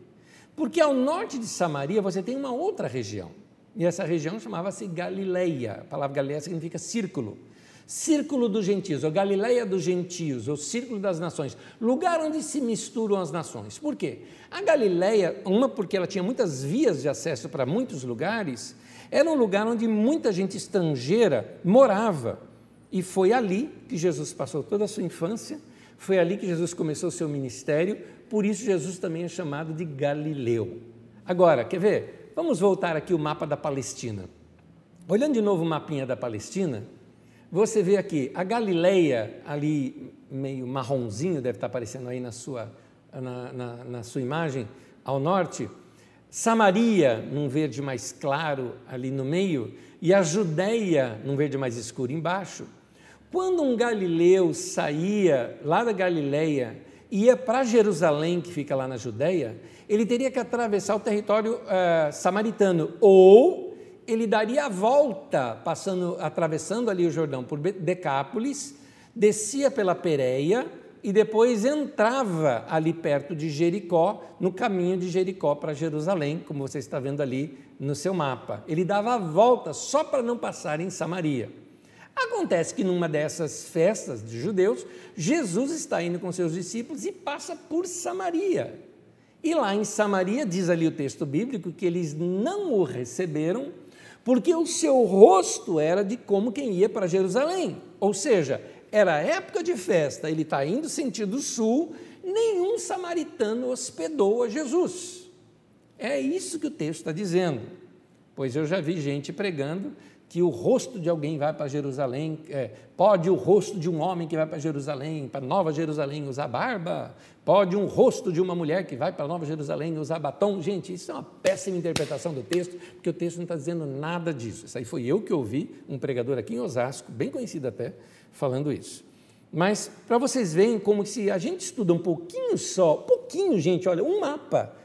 Porque ao norte de Samaria você tem uma outra região. E essa região chamava-se Galileia. A palavra Galileia significa círculo. Círculo dos gentios, ou Galileia dos gentios, ou Círculo das nações, lugar onde se misturam as nações. Por quê? A Galileia, uma porque ela tinha muitas vias de acesso para muitos lugares, era um lugar onde muita gente estrangeira morava. E foi ali que Jesus passou toda a sua infância, foi ali que Jesus começou o seu ministério, por isso Jesus também é chamado de Galileu. Agora, quer ver? Vamos voltar aqui o mapa da Palestina. Olhando de novo o mapinha da Palestina, você vê aqui a Galileia, ali meio marronzinho, deve estar aparecendo aí na sua, na, na, na sua imagem, ao norte. Samaria, num verde mais claro ali no meio, e a Judéia, num verde mais escuro embaixo. Quando um galileu saía lá da Galileia ia para Jerusalém, que fica lá na Judéia, ele teria que atravessar o território uh, samaritano ou ele daria a volta, passando, atravessando ali o Jordão por Decápolis, descia pela Pereia e depois entrava ali perto de Jericó, no caminho de Jericó para Jerusalém, como você está vendo ali no seu mapa. Ele dava a volta só para não passar em Samaria. Acontece que numa dessas festas de judeus, Jesus está indo com seus discípulos e passa por Samaria. E lá em Samaria, diz ali o texto bíblico, que eles não o receberam porque o seu rosto era de como quem ia para Jerusalém. Ou seja, era época de festa, ele está indo sentido sul, nenhum samaritano hospedou a Jesus. É isso que o texto está dizendo. Pois eu já vi gente pregando que o rosto de alguém vai para Jerusalém, é, pode o rosto de um homem que vai para Jerusalém, para Nova Jerusalém usar barba, pode um rosto de uma mulher que vai para Nova Jerusalém usar batom. Gente, isso é uma péssima interpretação do texto, porque o texto não está dizendo nada disso. Isso aí foi eu que ouvi, um pregador aqui em Osasco, bem conhecido até, falando isso. Mas para vocês verem como se a gente estuda um pouquinho só, pouquinho, gente, olha, um mapa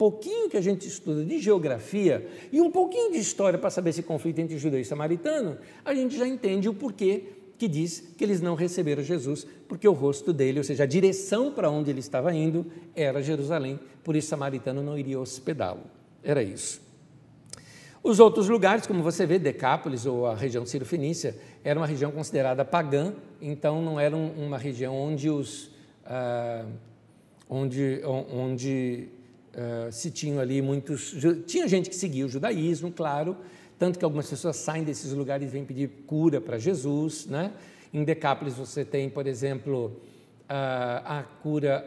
pouquinho que a gente estuda de geografia e um pouquinho de história para saber esse conflito entre judeu e samaritano, a gente já entende o porquê que diz que eles não receberam Jesus porque o rosto dele, ou seja, a direção para onde ele estava indo era Jerusalém, por isso samaritano não iria hospedá-lo. Era isso. Os outros lugares, como você vê, Decápolis ou a região Ciro-Fenícia, era uma região considerada pagã, então não era uma região onde os ah, onde, onde ah, se tinham ali muitos tinha gente que seguia o judaísmo, claro, tanto que algumas pessoas saem desses lugares e vêm pedir cura para Jesus. Né? Em Decápolis você tem, por exemplo, a, a cura,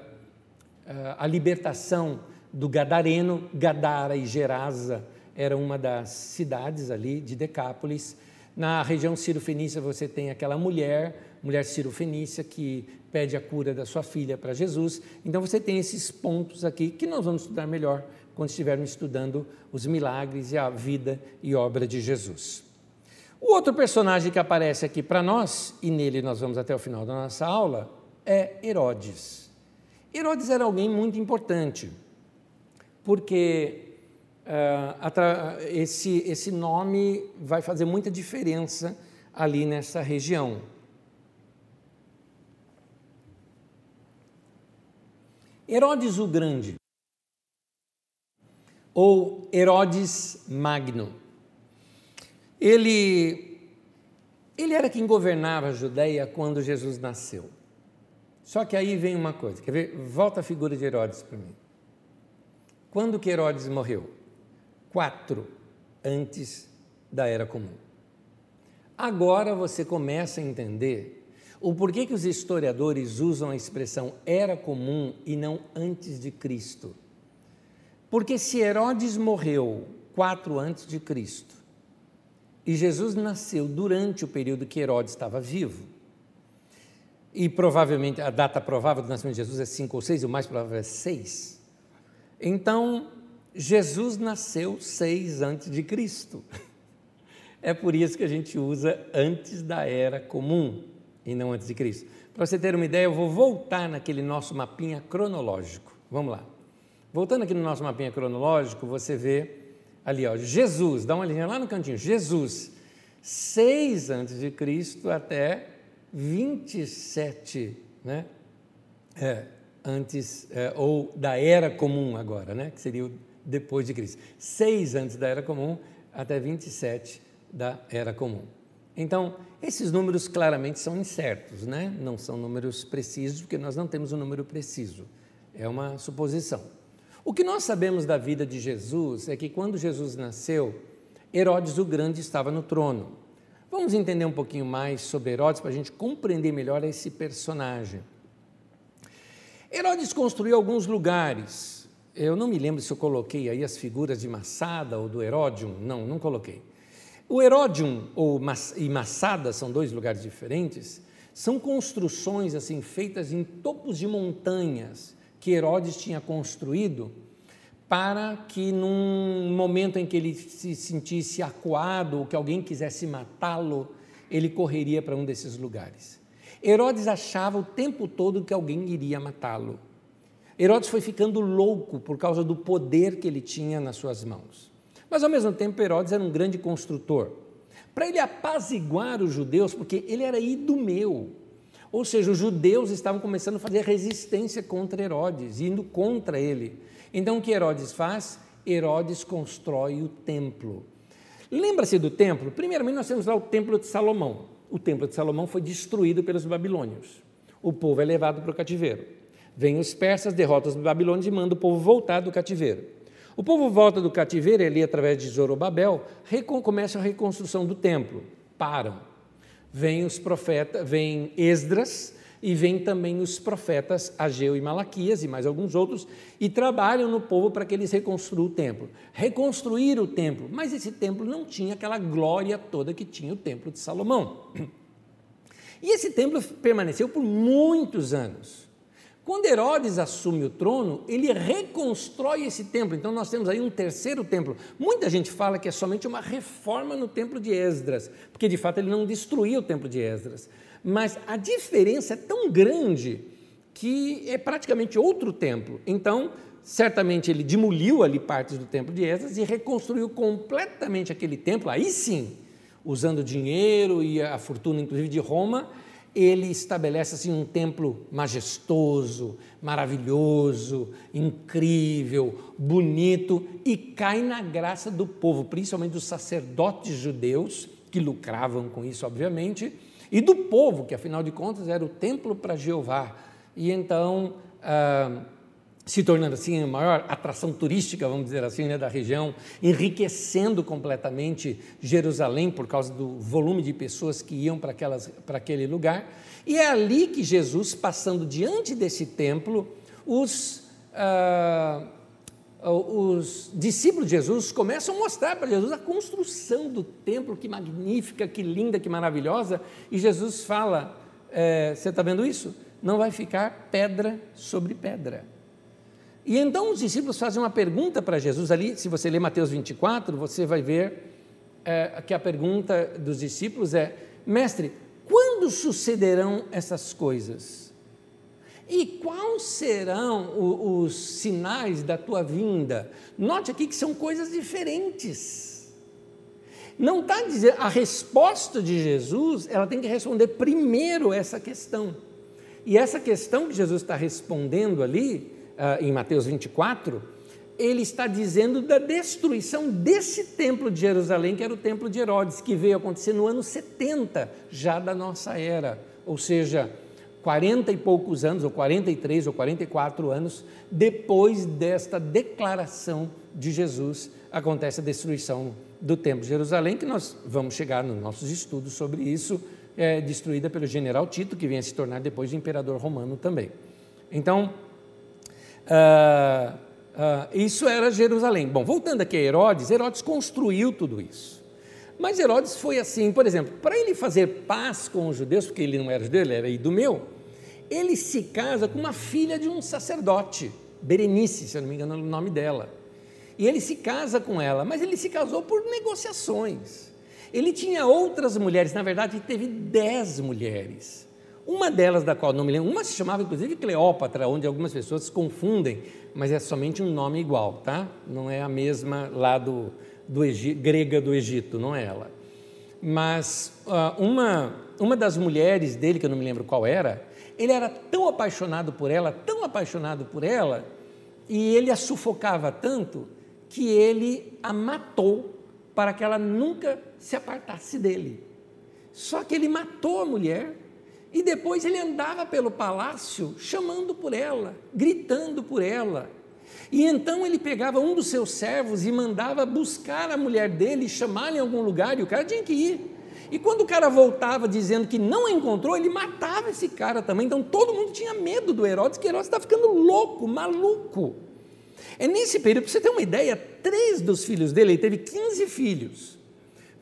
a, a libertação do Gadareno, Gadara e Gerasa era uma das cidades ali de Decápolis. Na região Ciro-Fenícia você tem aquela mulher, mulher Ciro-Fenícia, que pede a cura da sua filha para Jesus. Então você tem esses pontos aqui que nós vamos estudar melhor quando estivermos estudando os milagres e a vida e obra de Jesus. O outro personagem que aparece aqui para nós, e nele nós vamos até o final da nossa aula, é Herodes. Herodes era alguém muito importante, porque esse, esse nome vai fazer muita diferença ali nessa região. Herodes o Grande ou Herodes Magno. Ele, ele era quem governava a Judéia quando Jesus nasceu. Só que aí vem uma coisa, quer ver? Volta a figura de Herodes para mim. Quando que Herodes morreu? Quatro antes da Era Comum. Agora você começa a entender o porquê que os historiadores usam a expressão Era Comum e não antes de Cristo. Porque se Herodes morreu quatro antes de Cristo e Jesus nasceu durante o período que Herodes estava vivo, e provavelmente a data provável do nascimento de Jesus é cinco ou seis, e o mais provável é seis. Então, Jesus nasceu seis antes de Cristo. É por isso que a gente usa antes da era comum e não antes de Cristo. Para você ter uma ideia, eu vou voltar naquele nosso mapinha cronológico. Vamos lá. Voltando aqui no nosso mapinha cronológico, você vê ali, ó, Jesus, dá uma linha lá no cantinho, Jesus, 6 antes de Cristo até 27, né? É, antes, é, ou da Era Comum agora, né? Que seria o depois de Cristo. 6 antes da Era Comum até 27 da Era Comum. Então, esses números claramente são incertos, né? não são números precisos, porque nós não temos um número preciso. É uma suposição. O que nós sabemos da vida de Jesus é que quando Jesus nasceu, Herodes o Grande estava no trono. Vamos entender um pouquinho mais sobre Herodes para a gente compreender melhor esse personagem. Herodes construiu alguns lugares. Eu não me lembro se eu coloquei aí as figuras de Massada ou do Heródium. Não, não coloquei. O Heródium ou e Massada são dois lugares diferentes. São construções assim feitas em topos de montanhas que Herodes tinha construído para que num momento em que ele se sentisse acuado ou que alguém quisesse matá-lo, ele correria para um desses lugares. Herodes achava o tempo todo que alguém iria matá-lo. Herodes foi ficando louco por causa do poder que ele tinha nas suas mãos. Mas ao mesmo tempo, Herodes era um grande construtor. Para ele apaziguar os judeus, porque ele era idumeu, ou seja, os judeus estavam começando a fazer resistência contra Herodes, indo contra ele. Então o que Herodes faz? Herodes constrói o templo. Lembra-se do templo? Primeiramente, nós temos lá o templo de Salomão. O templo de Salomão foi destruído pelos babilônios. O povo é levado para o cativeiro. Vêm os persas, derrotam os babilônios e mandam o povo voltar do cativeiro. O povo volta do cativeiro ali, através de Zorobabel, começa a reconstrução do templo. Param vem os profetas, vem Esdras e vem também os profetas Ageu e Malaquias e mais alguns outros e trabalham no povo para que eles reconstruam o templo. Reconstruir o templo, mas esse templo não tinha aquela glória toda que tinha o templo de Salomão. E esse templo permaneceu por muitos anos. Quando Herodes assume o trono, ele reconstrói esse templo. Então nós temos aí um terceiro templo. Muita gente fala que é somente uma reforma no templo de Esdras, porque de fato ele não destruiu o templo de Esdras. Mas a diferença é tão grande que é praticamente outro templo. Então, certamente ele demoliu ali partes do templo de Esdras e reconstruiu completamente aquele templo. Aí sim, usando dinheiro e a fortuna, inclusive, de Roma, ele estabelece assim um templo majestoso, maravilhoso, incrível, bonito e cai na graça do povo, principalmente dos sacerdotes judeus que lucravam com isso, obviamente, e do povo que afinal de contas era o templo para Jeová. E então ah, se tornando assim a maior atração turística, vamos dizer assim, né, da região, enriquecendo completamente Jerusalém por causa do volume de pessoas que iam para, aquelas, para aquele lugar. E é ali que Jesus, passando diante desse templo, os, ah, os discípulos de Jesus começam a mostrar para Jesus a construção do templo, que magnífica, que linda, que maravilhosa, e Jesus fala: é, Você está vendo isso? Não vai ficar pedra sobre pedra e então os discípulos fazem uma pergunta para Jesus ali, se você ler Mateus 24, você vai ver é, que a pergunta dos discípulos é: Mestre, quando sucederão essas coisas? E quais serão os, os sinais da tua vinda? Note aqui que são coisas diferentes. Não está dizendo, a resposta de Jesus, ela tem que responder primeiro essa questão. E essa questão que Jesus está respondendo ali, em Mateus 24, ele está dizendo da destruição desse templo de Jerusalém, que era o templo de Herodes, que veio acontecer no ano 70 já da nossa era, ou seja, 40 e poucos anos, ou 43 ou 44 anos depois desta declaração de Jesus, acontece a destruição do templo de Jerusalém, que nós vamos chegar nos nossos estudos sobre isso, é, destruída pelo general Tito, que vem a se tornar depois o imperador romano também. Então, ah, ah, isso era Jerusalém. Bom, voltando aqui a Herodes, Herodes construiu tudo isso. Mas Herodes foi assim, por exemplo, para ele fazer paz com os judeus, porque ele não era judeu, ele era idumeu, ele se casa com uma filha de um sacerdote, Berenice, se eu não me engano é o nome dela. E ele se casa com ela, mas ele se casou por negociações. Ele tinha outras mulheres, na verdade, teve dez mulheres. Uma delas, da qual não me lembro, uma se chamava inclusive Cleópatra, onde algumas pessoas se confundem, mas é somente um nome igual, tá? Não é a mesma lá do, do Egito, grega do Egito, não é ela. Mas uh, uma, uma das mulheres dele, que eu não me lembro qual era, ele era tão apaixonado por ela, tão apaixonado por ela, e ele a sufocava tanto que ele a matou para que ela nunca se apartasse dele. Só que ele matou a mulher e depois ele andava pelo palácio chamando por ela, gritando por ela. E então ele pegava um dos seus servos e mandava buscar a mulher dele, chamar em algum lugar, e o cara tinha que ir. E quando o cara voltava dizendo que não a encontrou, ele matava esse cara também. Então todo mundo tinha medo do Herodes, que Herodes está ficando louco, maluco. É nesse período, para você ter uma ideia, três dos filhos dele, ele teve 15 filhos.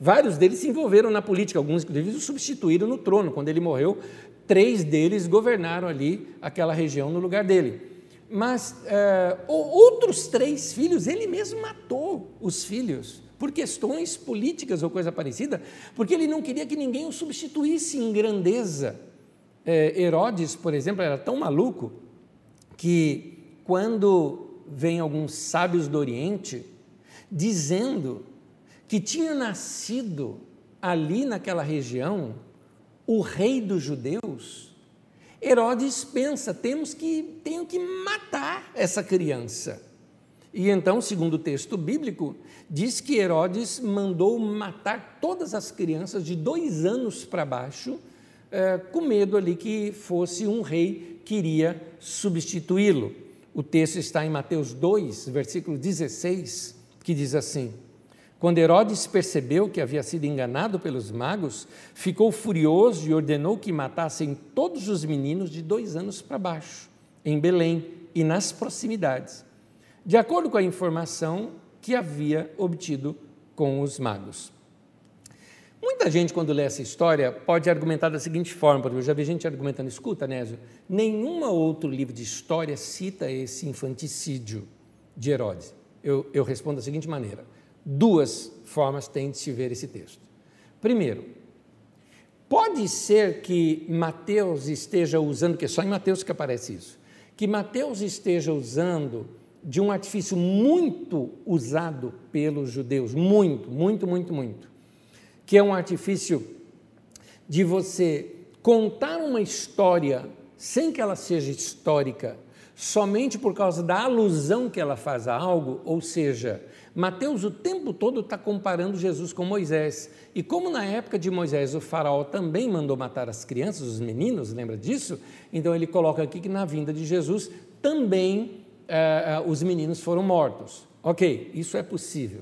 Vários deles se envolveram na política, alguns inclusive o substituíram no trono. Quando ele morreu, três deles governaram ali aquela região no lugar dele. Mas é, outros três filhos, ele mesmo matou os filhos por questões políticas ou coisa parecida, porque ele não queria que ninguém o substituísse em grandeza. É, Herodes, por exemplo, era tão maluco que quando vem alguns sábios do Oriente dizendo que tinha nascido ali naquela região o rei dos judeus, Herodes pensa, temos que tenho que matar essa criança. E então, segundo o texto bíblico, diz que Herodes mandou matar todas as crianças de dois anos para baixo, é, com medo ali que fosse um rei que iria substituí-lo. O texto está em Mateus 2, versículo 16, que diz assim: quando Herodes percebeu que havia sido enganado pelos magos, ficou furioso e ordenou que matassem todos os meninos de dois anos para baixo, em Belém e nas proximidades, de acordo com a informação que havia obtido com os magos. Muita gente, quando lê essa história, pode argumentar da seguinte forma, porque eu já vi gente argumentando, escuta, Nésio, nenhum outro livro de história cita esse infanticídio de Herodes. Eu, eu respondo da seguinte maneira: duas formas tem de se ver esse texto. Primeiro, pode ser que Mateus esteja usando, que é só em Mateus que aparece isso, que Mateus esteja usando de um artifício muito usado pelos judeus, muito, muito, muito, muito, que é um artifício de você contar uma história sem que ela seja histórica, somente por causa da alusão que ela faz a algo, ou seja, Mateus o tempo todo está comparando Jesus com Moisés. E como na época de Moisés o faraó também mandou matar as crianças, os meninos, lembra disso? Então ele coloca aqui que na vinda de Jesus também eh, eh, os meninos foram mortos. Ok, isso é possível.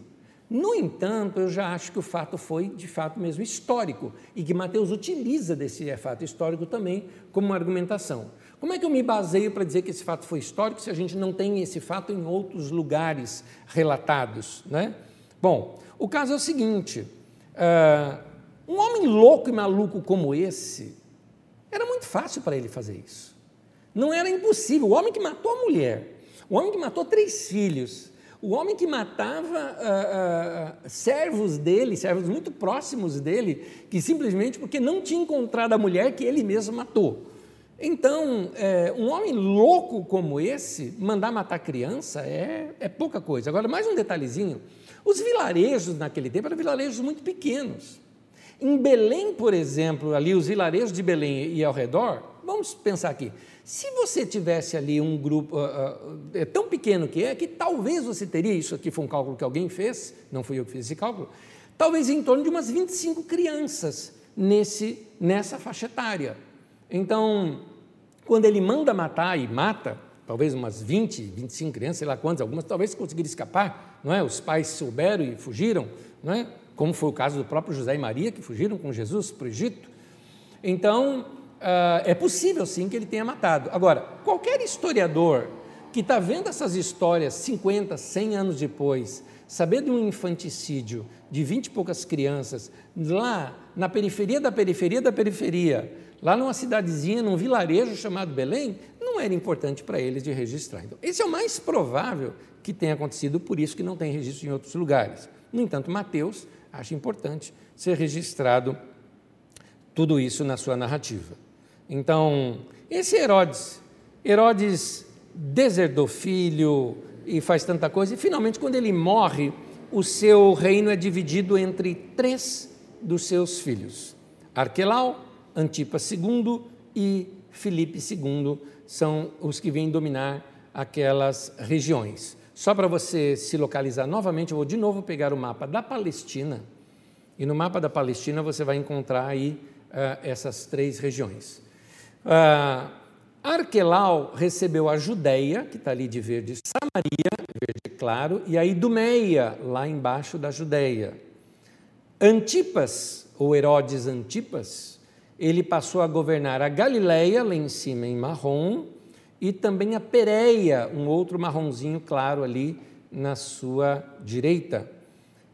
No entanto, eu já acho que o fato foi de fato mesmo histórico e que Mateus utiliza desse fato histórico também como argumentação. Como é que eu me baseio para dizer que esse fato foi histórico se a gente não tem esse fato em outros lugares relatados? Né? Bom, o caso é o seguinte: uh, um homem louco e maluco como esse, era muito fácil para ele fazer isso. Não era impossível. O homem que matou a mulher, o homem que matou três filhos, o homem que matava uh, uh, servos dele, servos muito próximos dele, que simplesmente porque não tinha encontrado a mulher que ele mesmo matou. Então, é, um homem louco como esse, mandar matar criança é, é pouca coisa. Agora, mais um detalhezinho: os vilarejos naquele tempo eram vilarejos muito pequenos. Em Belém, por exemplo, ali os vilarejos de Belém e ao redor, vamos pensar aqui, se você tivesse ali um grupo uh, uh, é tão pequeno que é, que talvez você teria, isso aqui foi um cálculo que alguém fez, não fui eu que fiz esse cálculo, talvez em torno de umas 25 crianças nesse, nessa faixa etária. Então, quando ele manda matar e mata, talvez umas 20, 25 crianças, sei lá quantas, algumas talvez conseguiram escapar, não é? Os pais souberam e fugiram, não é? Como foi o caso do próprio José e Maria, que fugiram com Jesus para o Egito. Então, uh, é possível sim que ele tenha matado. Agora, qualquer historiador que está vendo essas histórias 50, 100 anos depois, saber de um infanticídio de 20 e poucas crianças, lá na periferia da periferia da periferia, lá numa cidadezinha, num vilarejo chamado Belém, não era importante para eles de registrar. Então, esse é o mais provável que tenha acontecido, por isso que não tem registro em outros lugares. No entanto, Mateus acha importante ser registrado tudo isso na sua narrativa. Então, esse Herodes, Herodes deserdou filho e faz tanta coisa, e finalmente, quando ele morre, o seu reino é dividido entre três dos seus filhos: Arquelau, Antipas II e Filipe II são os que vêm dominar aquelas regiões. Só para você se localizar novamente, eu vou de novo pegar o mapa da Palestina, e no mapa da Palestina você vai encontrar aí uh, essas três regiões. Uh, Arquelau recebeu a Judéia, que está ali de verde, Samaria, verde claro, e a Idumeia, lá embaixo da Judéia. Antipas, ou Herodes Antipas, ele passou a governar a Galileia, lá em cima em marrom, e também a Pereia, um outro marronzinho claro ali na sua direita.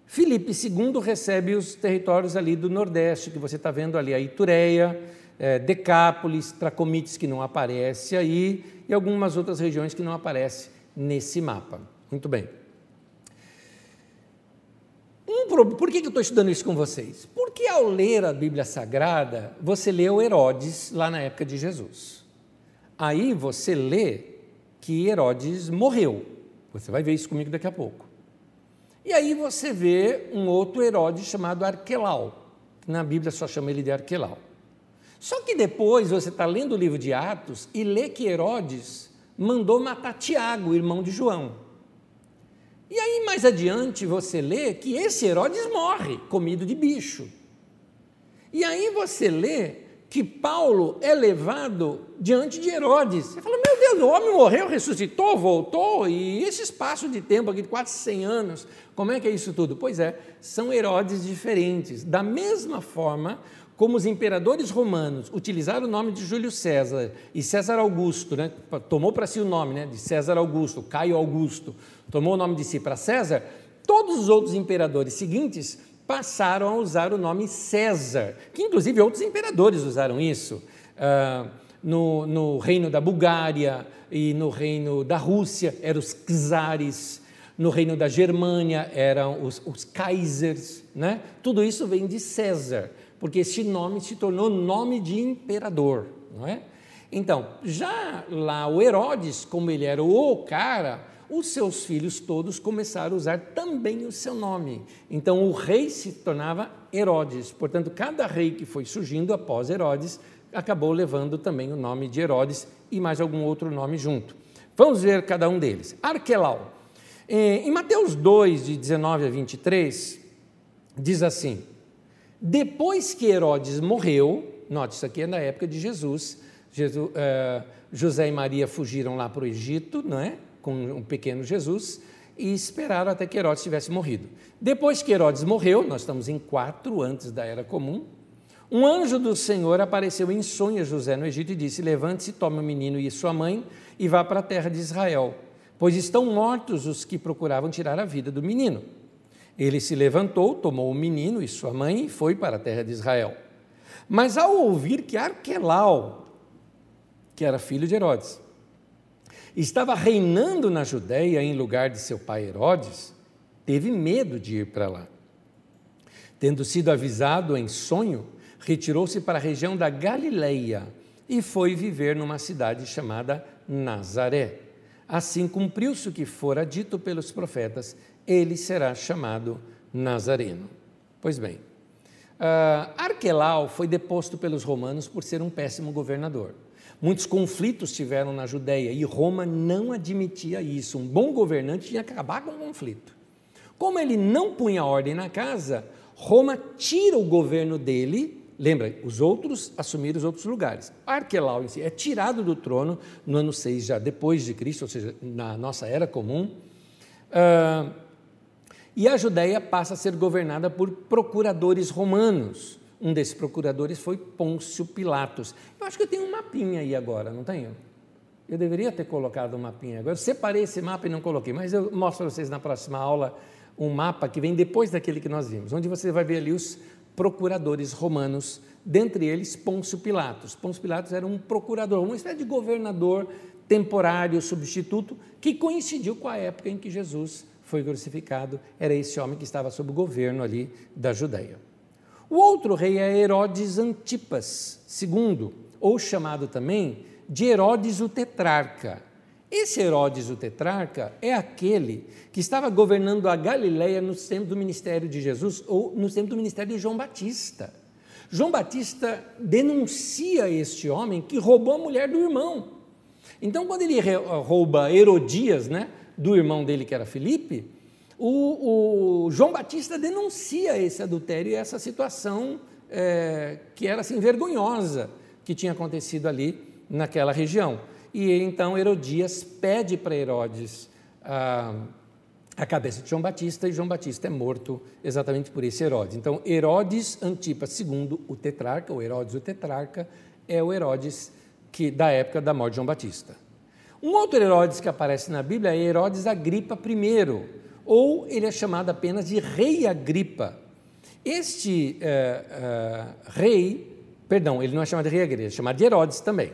Filipe II recebe os territórios ali do Nordeste, que você está vendo ali, a Itureia, é, Decápolis, Tracomites, que não aparece aí, e algumas outras regiões que não aparecem nesse mapa. Muito bem. Um, por que eu estou estudando isso com vocês? Porque ao ler a Bíblia Sagrada, você leu Herodes lá na época de Jesus. Aí você lê que Herodes morreu. Você vai ver isso comigo daqui a pouco. E aí você vê um outro Herodes chamado Arquelau. Na Bíblia só chama ele de Arquelau. Só que depois você está lendo o livro de Atos e lê que Herodes mandou matar Tiago, irmão de João. E aí, mais adiante, você lê que esse Herodes morre, comido de bicho. E aí você lê que Paulo é levado diante de Herodes. Você fala, meu Deus, o homem morreu, ressuscitou, voltou, e esse espaço de tempo aqui de quase 100 anos, como é que é isso tudo? Pois é, são Herodes diferentes. Da mesma forma, como os imperadores romanos utilizaram o nome de Júlio César e César Augusto, né, tomou para si o nome né, de César Augusto, Caio Augusto, tomou o nome de si para César, todos os outros imperadores seguintes passaram a usar o nome César, que inclusive outros imperadores usaram isso. Uh, no, no, reino da Bulgária e no reino da Rússia eram os czares, no reino da Germânia eram os, os kaisers, né? tudo isso vem de César porque esse nome se tornou nome de imperador, não é? Então, já lá o Herodes, como ele era o cara, os seus filhos todos começaram a usar também o seu nome. Então o rei se tornava Herodes. Portanto, cada rei que foi surgindo após Herodes acabou levando também o nome de Herodes e mais algum outro nome junto. Vamos ver cada um deles. Arquelau. Eh, em Mateus 2, de 19 a 23, diz assim: Depois que Herodes morreu, note, isso aqui é na época de Jesus, Jesus uh, José e Maria fugiram lá para o Egito, não é? Com um pequeno Jesus, e esperaram até que Herodes tivesse morrido. Depois que Herodes morreu, nós estamos em 4 antes da Era Comum, um anjo do Senhor apareceu em sonho a José no Egito e disse: Levante-se, tome o menino e sua mãe e vá para a terra de Israel, pois estão mortos os que procuravam tirar a vida do menino. Ele se levantou, tomou o menino e sua mãe e foi para a terra de Israel. Mas ao ouvir que Arquelau, que era filho de Herodes, estava reinando na Judéia em lugar de seu pai Herodes, teve medo de ir para lá. Tendo sido avisado em sonho, retirou-se para a região da Galileia e foi viver numa cidade chamada Nazaré. Assim cumpriu-se o que fora dito pelos profetas, ele será chamado Nazareno. Pois bem, uh, Arquelau foi deposto pelos romanos por ser um péssimo governador. Muitos conflitos tiveram na Judéia e Roma não admitia isso. Um bom governante tinha que acabar com o conflito. Como ele não punha ordem na casa, Roma tira o governo dele Lembra, os outros assumiram os outros lugares. Arquelau em si é tirado do trono no ano 6 já depois de Cristo, ou seja, na nossa era comum. Uh, e a Judéia passa a ser governada por procuradores romanos. Um desses procuradores foi Pôncio Pilatos. Eu acho que eu tenho um mapinha aí agora, não tenho? Eu deveria ter colocado um mapinha agora. Eu separei esse mapa e não coloquei, mas eu mostro para vocês na próxima aula um mapa que vem depois daquele que nós vimos, onde você vai ver ali os procuradores romanos, dentre eles Pôncio Pilatos. Pôncio Pilatos era um procurador, uma espécie de governador temporário, substituto, que coincidiu com a época em que Jesus foi crucificado. Era esse homem que estava sob o governo ali da Judéia. O outro rei é Herodes Antipas II, ou chamado também de Herodes o Tetrarca. Esse Herodes, o tetrarca, é aquele que estava governando a Galileia no tempo do ministério de Jesus ou no tempo do ministério de João Batista. João Batista denuncia este homem que roubou a mulher do irmão. Então, quando ele rouba Herodias, né, do irmão dele que era Filipe, o, o João Batista denuncia esse adultério e essa situação é, que era assim vergonhosa que tinha acontecido ali naquela região. E então Herodias pede para Herodes a, cabeça de João Batista, e João Batista é morto exatamente por esse Herodes. Então, Herodes Antipas II, o tetrarca, ou Herodes o tetrarca, é o Herodes que da época da morte de João Batista. Um outro Herodes que aparece na Bíblia é Herodes Agripa I, ou ele é chamado apenas de Rei Agripa. Este uh, uh, rei, perdão, ele não é chamado de Rei Agripa, é chamado de Herodes também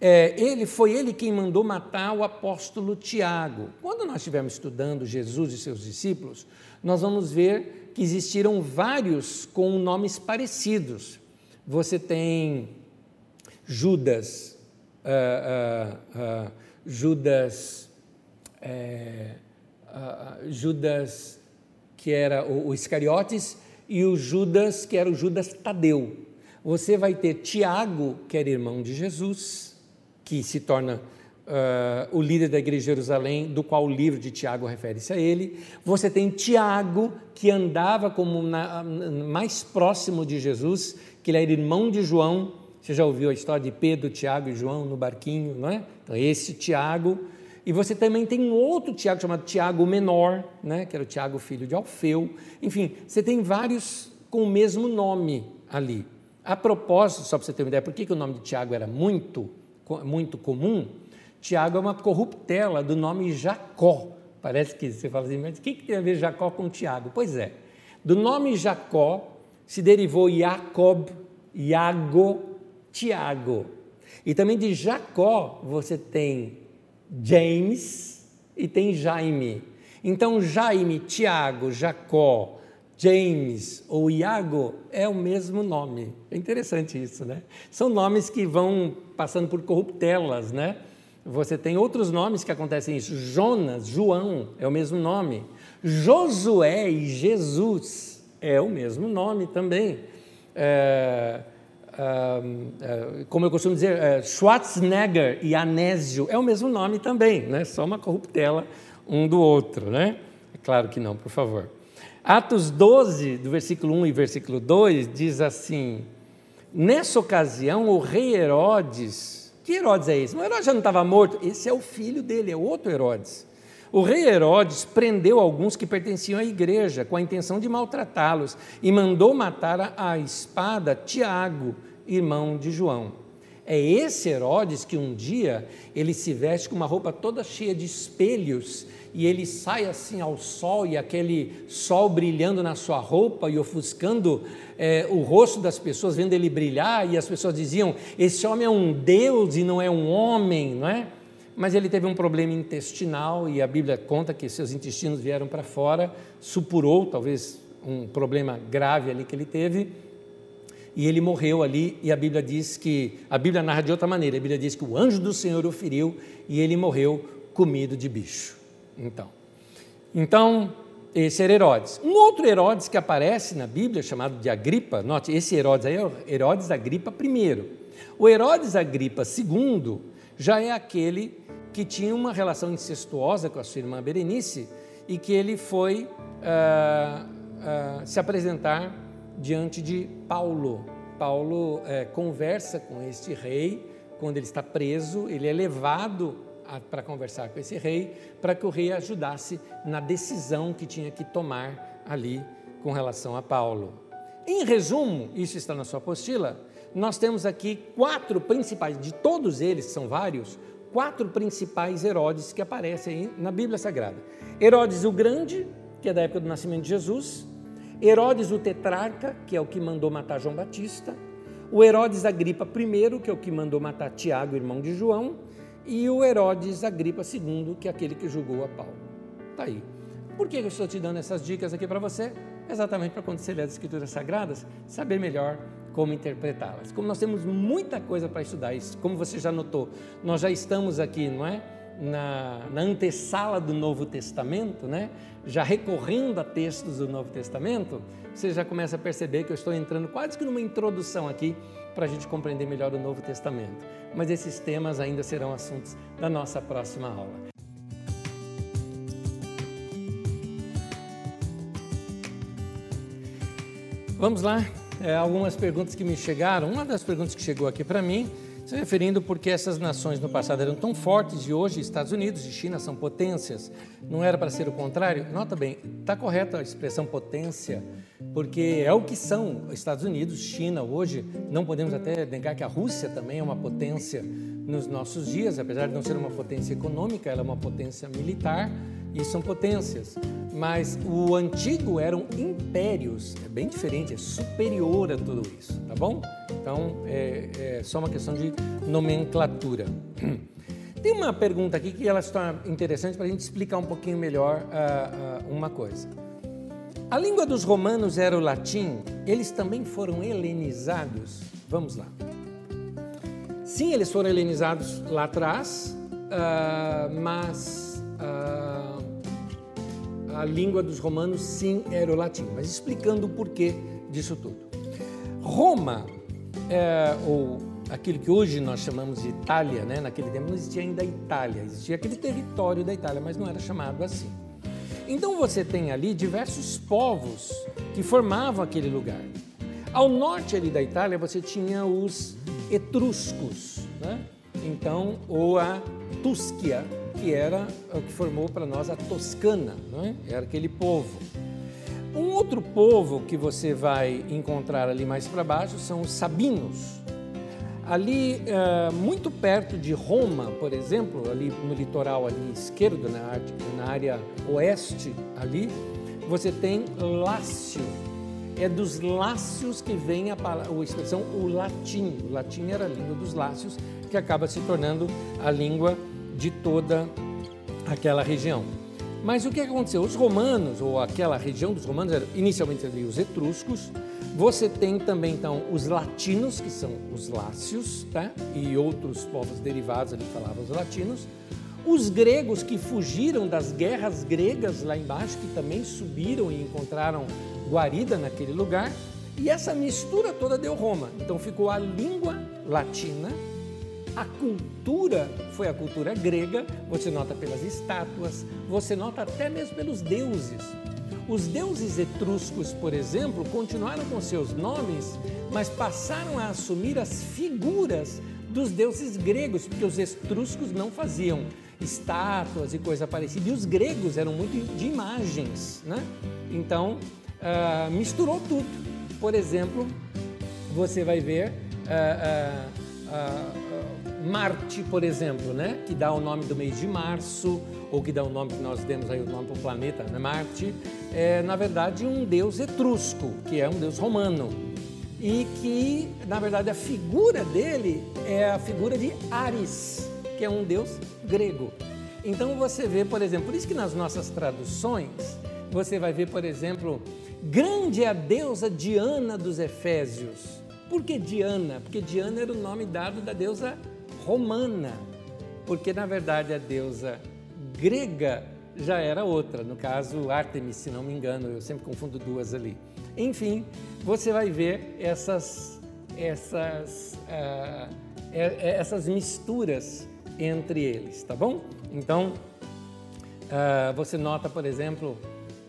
é, ele foi ele quem mandou matar o apóstolo Tiago. Quando nós estivermos estudando Jesus e seus discípulos, nós vamos ver que existiram vários com nomes parecidos. Você tem Judas, uh, uh, Judas, Judas que era o, o Iscariotes e o Judas que era o Judas Tadeu. Você vai ter Tiago, que era irmão de Jesus, que se torna uh, o líder da igreja de Jerusalém, do qual o livro de Tiago refere-se a ele. Você tem Tiago, que andava como na, mais próximo de Jesus, que ele era irmão de João. Você já ouviu a história de Pedro, Tiago e João no barquinho, não é? Então, esse Tiago. E você também tem um outro Tiago chamado Tiago Menor, né? que era o Tiago filho de Alfeu. Enfim, você tem vários com o mesmo nome ali. A propósito, só para você ter uma ideia, por que, que o nome de Tiago era muito muito comum, Tiago é uma corruptela do nome Jacó. Parece que você fala assim, mas o que, que tem a ver Jacó com Tiago? Pois é, do nome Jacó se derivou Jacob, Iago, Tiago. E também de Jacó você tem James e tem Jaime. Então, Jaime, Tiago, Jacó, James ou Iago é o mesmo nome. É interessante isso, né? São nomes que vão passando por corruptelas, né? Você tem outros nomes que acontecem isso. Jonas, João, é o mesmo nome. Josué e Jesus é o mesmo nome também. É, é, como eu costumo dizer, é, Schwarzenegger e Anésio é o mesmo nome também, né? só uma corruptela um do outro. Né? É claro que não, por favor. Atos 12, do versículo 1 e versículo 2, diz assim: Nessa ocasião, o rei Herodes, que Herodes é esse? O Herodes já não estava morto, esse é o filho dele, é outro Herodes. O rei Herodes prendeu alguns que pertenciam à igreja com a intenção de maltratá-los e mandou matar a espada Tiago, irmão de João. É esse Herodes que um dia ele se veste com uma roupa toda cheia de espelhos e ele sai assim ao sol e aquele sol brilhando na sua roupa e ofuscando é, o rosto das pessoas, vendo ele brilhar, e as pessoas diziam: Esse homem é um Deus e não é um homem, não é? Mas ele teve um problema intestinal e a Bíblia conta que seus intestinos vieram para fora, supurou talvez um problema grave ali que ele teve, e ele morreu ali, e a Bíblia diz que, a Bíblia narra de outra maneira, a Bíblia diz que o anjo do Senhor o feriu e ele morreu comido de bicho. Então, então esse era Herodes. Um outro Herodes que aparece na Bíblia, chamado de Agripa, note, esse Herodes aí é Herodes Agripa I. O Herodes Agripa II já é aquele que tinha uma relação incestuosa com a sua irmã Berenice e que ele foi uh, uh, se apresentar diante de Paulo. Paulo uh, conversa com este rei quando ele está preso, ele é levado para conversar com esse rei, para que o rei ajudasse na decisão que tinha que tomar ali com relação a Paulo. Em resumo, isso está na sua apostila, nós temos aqui quatro principais, de todos eles, são vários, quatro principais Herodes que aparecem na Bíblia Sagrada: Herodes o Grande, que é da época do nascimento de Jesus, Herodes o Tetrarca, que é o que mandou matar João Batista, o Herodes Agripa I, que é o que mandou matar Tiago, irmão de João, e o Herodes Agripa II, que é aquele que julgou a Paulo. Está aí. Por que eu estou te dando essas dicas aqui para você? Exatamente para quando você ler as Escrituras Sagradas, saber melhor como interpretá-las. Como nós temos muita coisa para estudar, como você já notou, nós já estamos aqui, não é? Na, na antessala do Novo Testamento, né? já recorrendo a textos do Novo Testamento, você já começa a perceber que eu estou entrando quase que numa introdução aqui para a gente compreender melhor o Novo Testamento. Mas esses temas ainda serão assuntos da nossa próxima aula. Vamos lá, é, algumas perguntas que me chegaram. Uma das perguntas que chegou aqui para mim, se referindo porque essas nações no passado eram tão fortes e hoje Estados Unidos e China são potências. Não era para ser o contrário? Nota bem, está correta a expressão potência, porque é o que são Estados Unidos, China hoje. Não podemos até negar que a Rússia também é uma potência nos nossos dias, apesar de não ser uma potência econômica, ela é uma potência militar e são potências. Mas o antigo eram impérios, é bem diferente, é superior a tudo isso, tá bom? Então é, é só uma questão de nomenclatura. Tem uma pergunta aqui que ela está interessante para a gente explicar um pouquinho melhor uh, uh, uma coisa. A língua dos romanos era o latim, eles também foram helenizados? Vamos lá. Sim, eles foram helenizados lá atrás, uh, mas a língua dos romanos sim era o latim, mas explicando o porquê disso tudo. Roma, é, ou aquilo que hoje nós chamamos de Itália, né? naquele tempo não existia ainda Itália, existia aquele território da Itália, mas não era chamado assim. Então você tem ali diversos povos que formavam aquele lugar. Ao norte ali da Itália você tinha os etruscos, né? então, ou a Túsquia, que era o que formou para nós a Toscana, é? era aquele povo. Um outro povo que você vai encontrar ali mais para baixo são os sabinos. Ali, uh, muito perto de Roma, por exemplo, ali no litoral ali esquerdo, na, na área oeste ali, você tem Lácio. É dos Lácios que vem a, a expressão o latim. O latim era a língua dos Lácios, que acaba se tornando a língua de toda aquela região. Mas o que aconteceu? Os romanos, ou aquela região dos romanos, inicialmente ali os etruscos, você tem também então os latinos, que são os lácios, tá? e outros povos derivados ali falavam os latinos, os gregos que fugiram das guerras gregas lá embaixo, que também subiram e encontraram guarida naquele lugar, e essa mistura toda deu Roma. Então ficou a língua latina, a cultura foi a cultura grega, você nota pelas estátuas, você nota até mesmo pelos deuses. Os deuses etruscos, por exemplo, continuaram com seus nomes, mas passaram a assumir as figuras dos deuses gregos, porque os etruscos não faziam estátuas e coisa parecida, e os gregos eram muito de imagens, né? Então, uh, misturou tudo. Por exemplo, você vai ver uh, uh, Marte, por exemplo, né? que dá o nome do mês de março, ou que dá o nome que nós demos aí o nome para o planeta, né? Marte, é na verdade um deus etrusco, que é um deus romano. E que, na verdade, a figura dele é a figura de Ares, que é um deus grego. Então você vê, por exemplo, por isso que nas nossas traduções, você vai ver, por exemplo, grande é a deusa Diana dos Efésios. Por que Diana? Porque Diana era o nome dado da deusa romana. Porque na verdade a deusa grega já era outra, no caso Artemis, se não me engano, eu sempre confundo duas ali. Enfim, você vai ver essas, essas, uh, essas misturas entre eles, tá bom? Então, uh, você nota, por exemplo,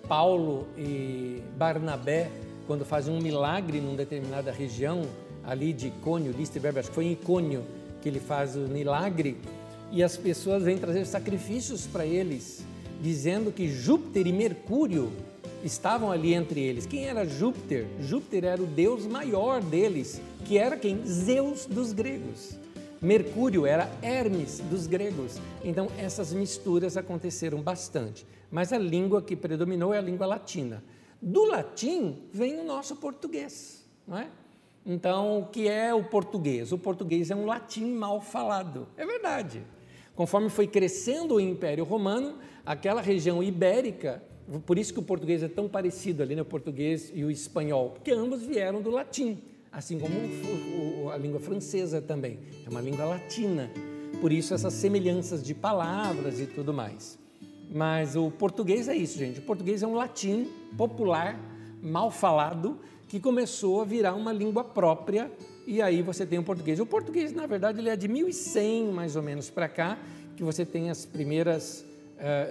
Paulo e Barnabé, quando fazem um milagre numa determinada região, ali de Icônio, Listerberg, acho que foi em Icônio que ele faz o milagre, e as pessoas vêm trazer sacrifícios para eles, dizendo que Júpiter e Mercúrio estavam ali entre eles. Quem era Júpiter? Júpiter era o deus maior deles, que era quem? Zeus dos gregos. Mercúrio era Hermes dos gregos. Então essas misturas aconteceram bastante. Mas a língua que predominou é a língua latina. Do latim vem o nosso português, não é? Então, o que é o português? O português é um latim mal falado. É verdade. Conforme foi crescendo o Império Romano, aquela região ibérica, por isso que o português é tão parecido ali, né, o português e o espanhol, porque ambos vieram do latim assim como a língua francesa também, é uma língua latina. Por isso essas semelhanças de palavras e tudo mais. Mas o português é isso, gente. O português é um latim popular, mal falado, que começou a virar uma língua própria e aí você tem o português. O português, na verdade, ele é de 1100 mais ou menos para cá, que você tem as primeiras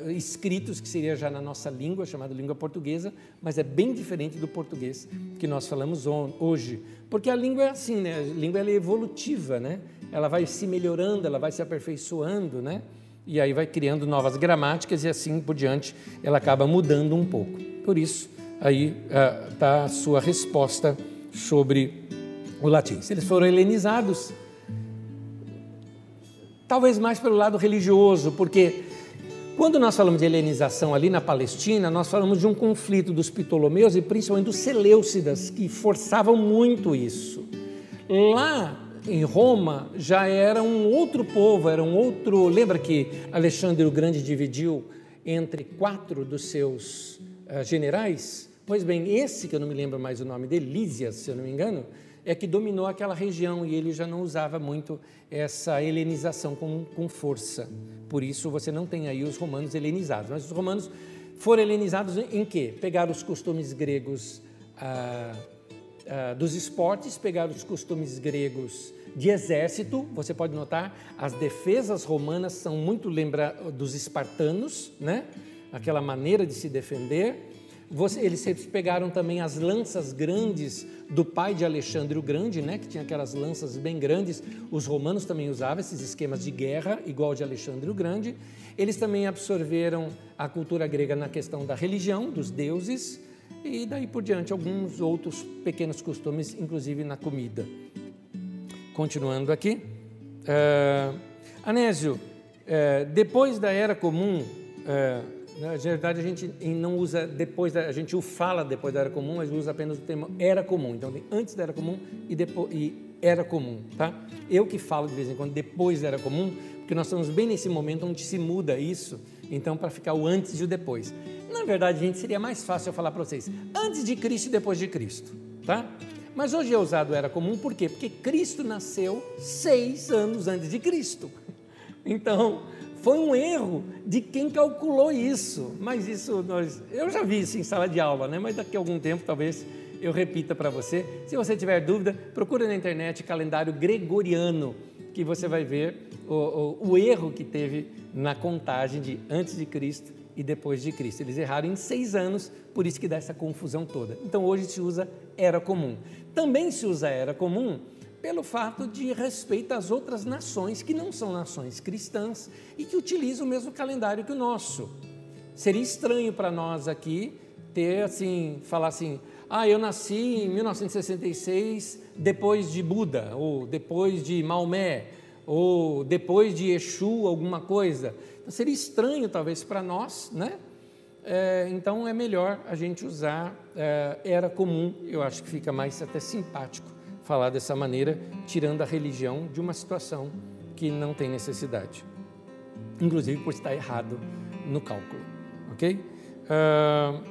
uh, escritos, que seria já na nossa língua, chamada língua portuguesa, mas é bem diferente do português que nós falamos hoje. Porque a língua é assim, né? A língua é evolutiva, né? Ela vai se melhorando, ela vai se aperfeiçoando, né? E aí vai criando novas gramáticas e assim por diante ela acaba mudando um pouco. Por isso, aí está uh, a sua resposta sobre o latim. Se eles foram helenizados, talvez mais pelo lado religioso, porque quando nós falamos de helenização ali na Palestina, nós falamos de um conflito dos Ptolomeus e principalmente dos Seleucidas, que forçavam muito isso. Lá em Roma já era um outro povo, era um outro. Lembra que Alexandre o Grande dividiu entre quatro dos seus uh, generais? Pois bem, esse que eu não me lembro mais o nome dele, Lísias, se eu não me engano, é que dominou aquela região e ele já não usava muito essa helenização com, com força. Por isso você não tem aí os romanos helenizados. Mas os romanos foram helenizados em quê? Pegaram os costumes gregos ah, ah, dos esportes, pegaram os costumes gregos de exército. Você pode notar, as defesas romanas são muito lembra dos espartanos, né? Aquela maneira de se defender eles pegaram também as lanças grandes do pai de Alexandre o Grande, né, que tinha aquelas lanças bem grandes. Os romanos também usavam esses esquemas de guerra, igual de Alexandre o Grande. Eles também absorveram a cultura grega na questão da religião, dos deuses, e daí por diante alguns outros pequenos costumes, inclusive na comida. Continuando aqui. Uh, Anésio, uh, depois da Era Comum, uh, na verdade, a gente não usa depois, da, a gente o fala depois da era comum, mas usa apenas o termo era comum. Então, tem antes da era comum e, depois, e era comum, tá? Eu que falo de vez em quando depois da era comum, porque nós estamos bem nesse momento onde se muda isso Então, para ficar o antes e o depois. Na verdade, gente, seria mais fácil eu falar para vocês antes de Cristo e depois de Cristo, tá? Mas hoje é usado era comum, por quê? Porque Cristo nasceu seis anos antes de Cristo. Então, foi um erro de quem calculou isso. Mas isso nós, eu já vi isso em sala de aula, né? Mas daqui a algum tempo talvez eu repita para você. Se você tiver dúvida, procure na internet calendário gregoriano, que você vai ver o, o, o erro que teve na contagem de antes de Cristo e depois de Cristo. Eles erraram em seis anos, por isso que dá essa confusão toda. Então hoje se usa era comum. Também se usa era comum pelo fato de respeito às outras nações que não são nações cristãs e que utilizam o mesmo calendário que o nosso. Seria estranho para nós aqui ter assim, falar assim: "Ah, eu nasci em 1966 depois de Buda ou depois de Maomé ou depois de Exu alguma coisa". Então, seria estranho talvez para nós, né? É, então é melhor a gente usar é, era comum. Eu acho que fica mais até simpático falar dessa maneira, tirando a religião de uma situação que não tem necessidade, inclusive por estar errado no cálculo, ok? Uh,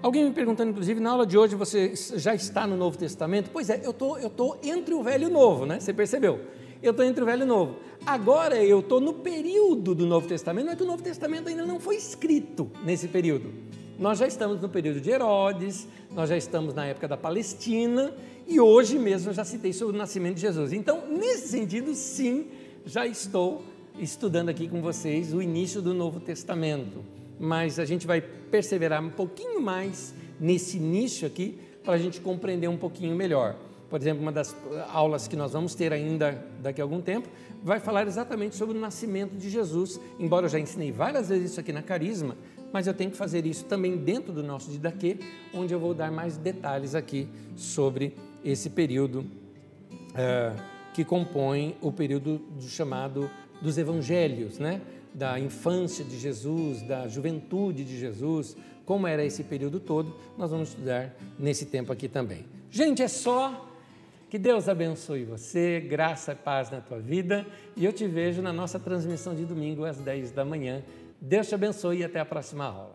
alguém me perguntando, inclusive, na aula de hoje você já está no Novo Testamento? Pois é, eu tô, eu tô entre o Velho e o Novo, né? Você percebeu? Eu estou entre o Velho e o Novo. Agora eu estou no período do Novo Testamento, mas o Novo Testamento ainda não foi escrito nesse período. Nós já estamos no período de Herodes, nós já estamos na época da Palestina e hoje mesmo eu já citei sobre o nascimento de Jesus. Então, nesse sentido, sim, já estou estudando aqui com vocês o início do Novo Testamento. Mas a gente vai perseverar um pouquinho mais nesse início aqui para a gente compreender um pouquinho melhor. Por exemplo, uma das aulas que nós vamos ter ainda daqui a algum tempo vai falar exatamente sobre o nascimento de Jesus. Embora eu já ensinei várias vezes isso aqui na Carisma, mas eu tenho que fazer isso também dentro do nosso Didaquê, onde eu vou dar mais detalhes aqui sobre esse período é, que compõe o período do chamado dos evangelhos, né? da infância de Jesus, da juventude de Jesus, como era esse período todo, nós vamos estudar nesse tempo aqui também. Gente, é só. Que Deus abençoe você, graça e paz na tua vida. E eu te vejo na nossa transmissão de domingo às 10 da manhã Deus te abençoe e até a próxima aula.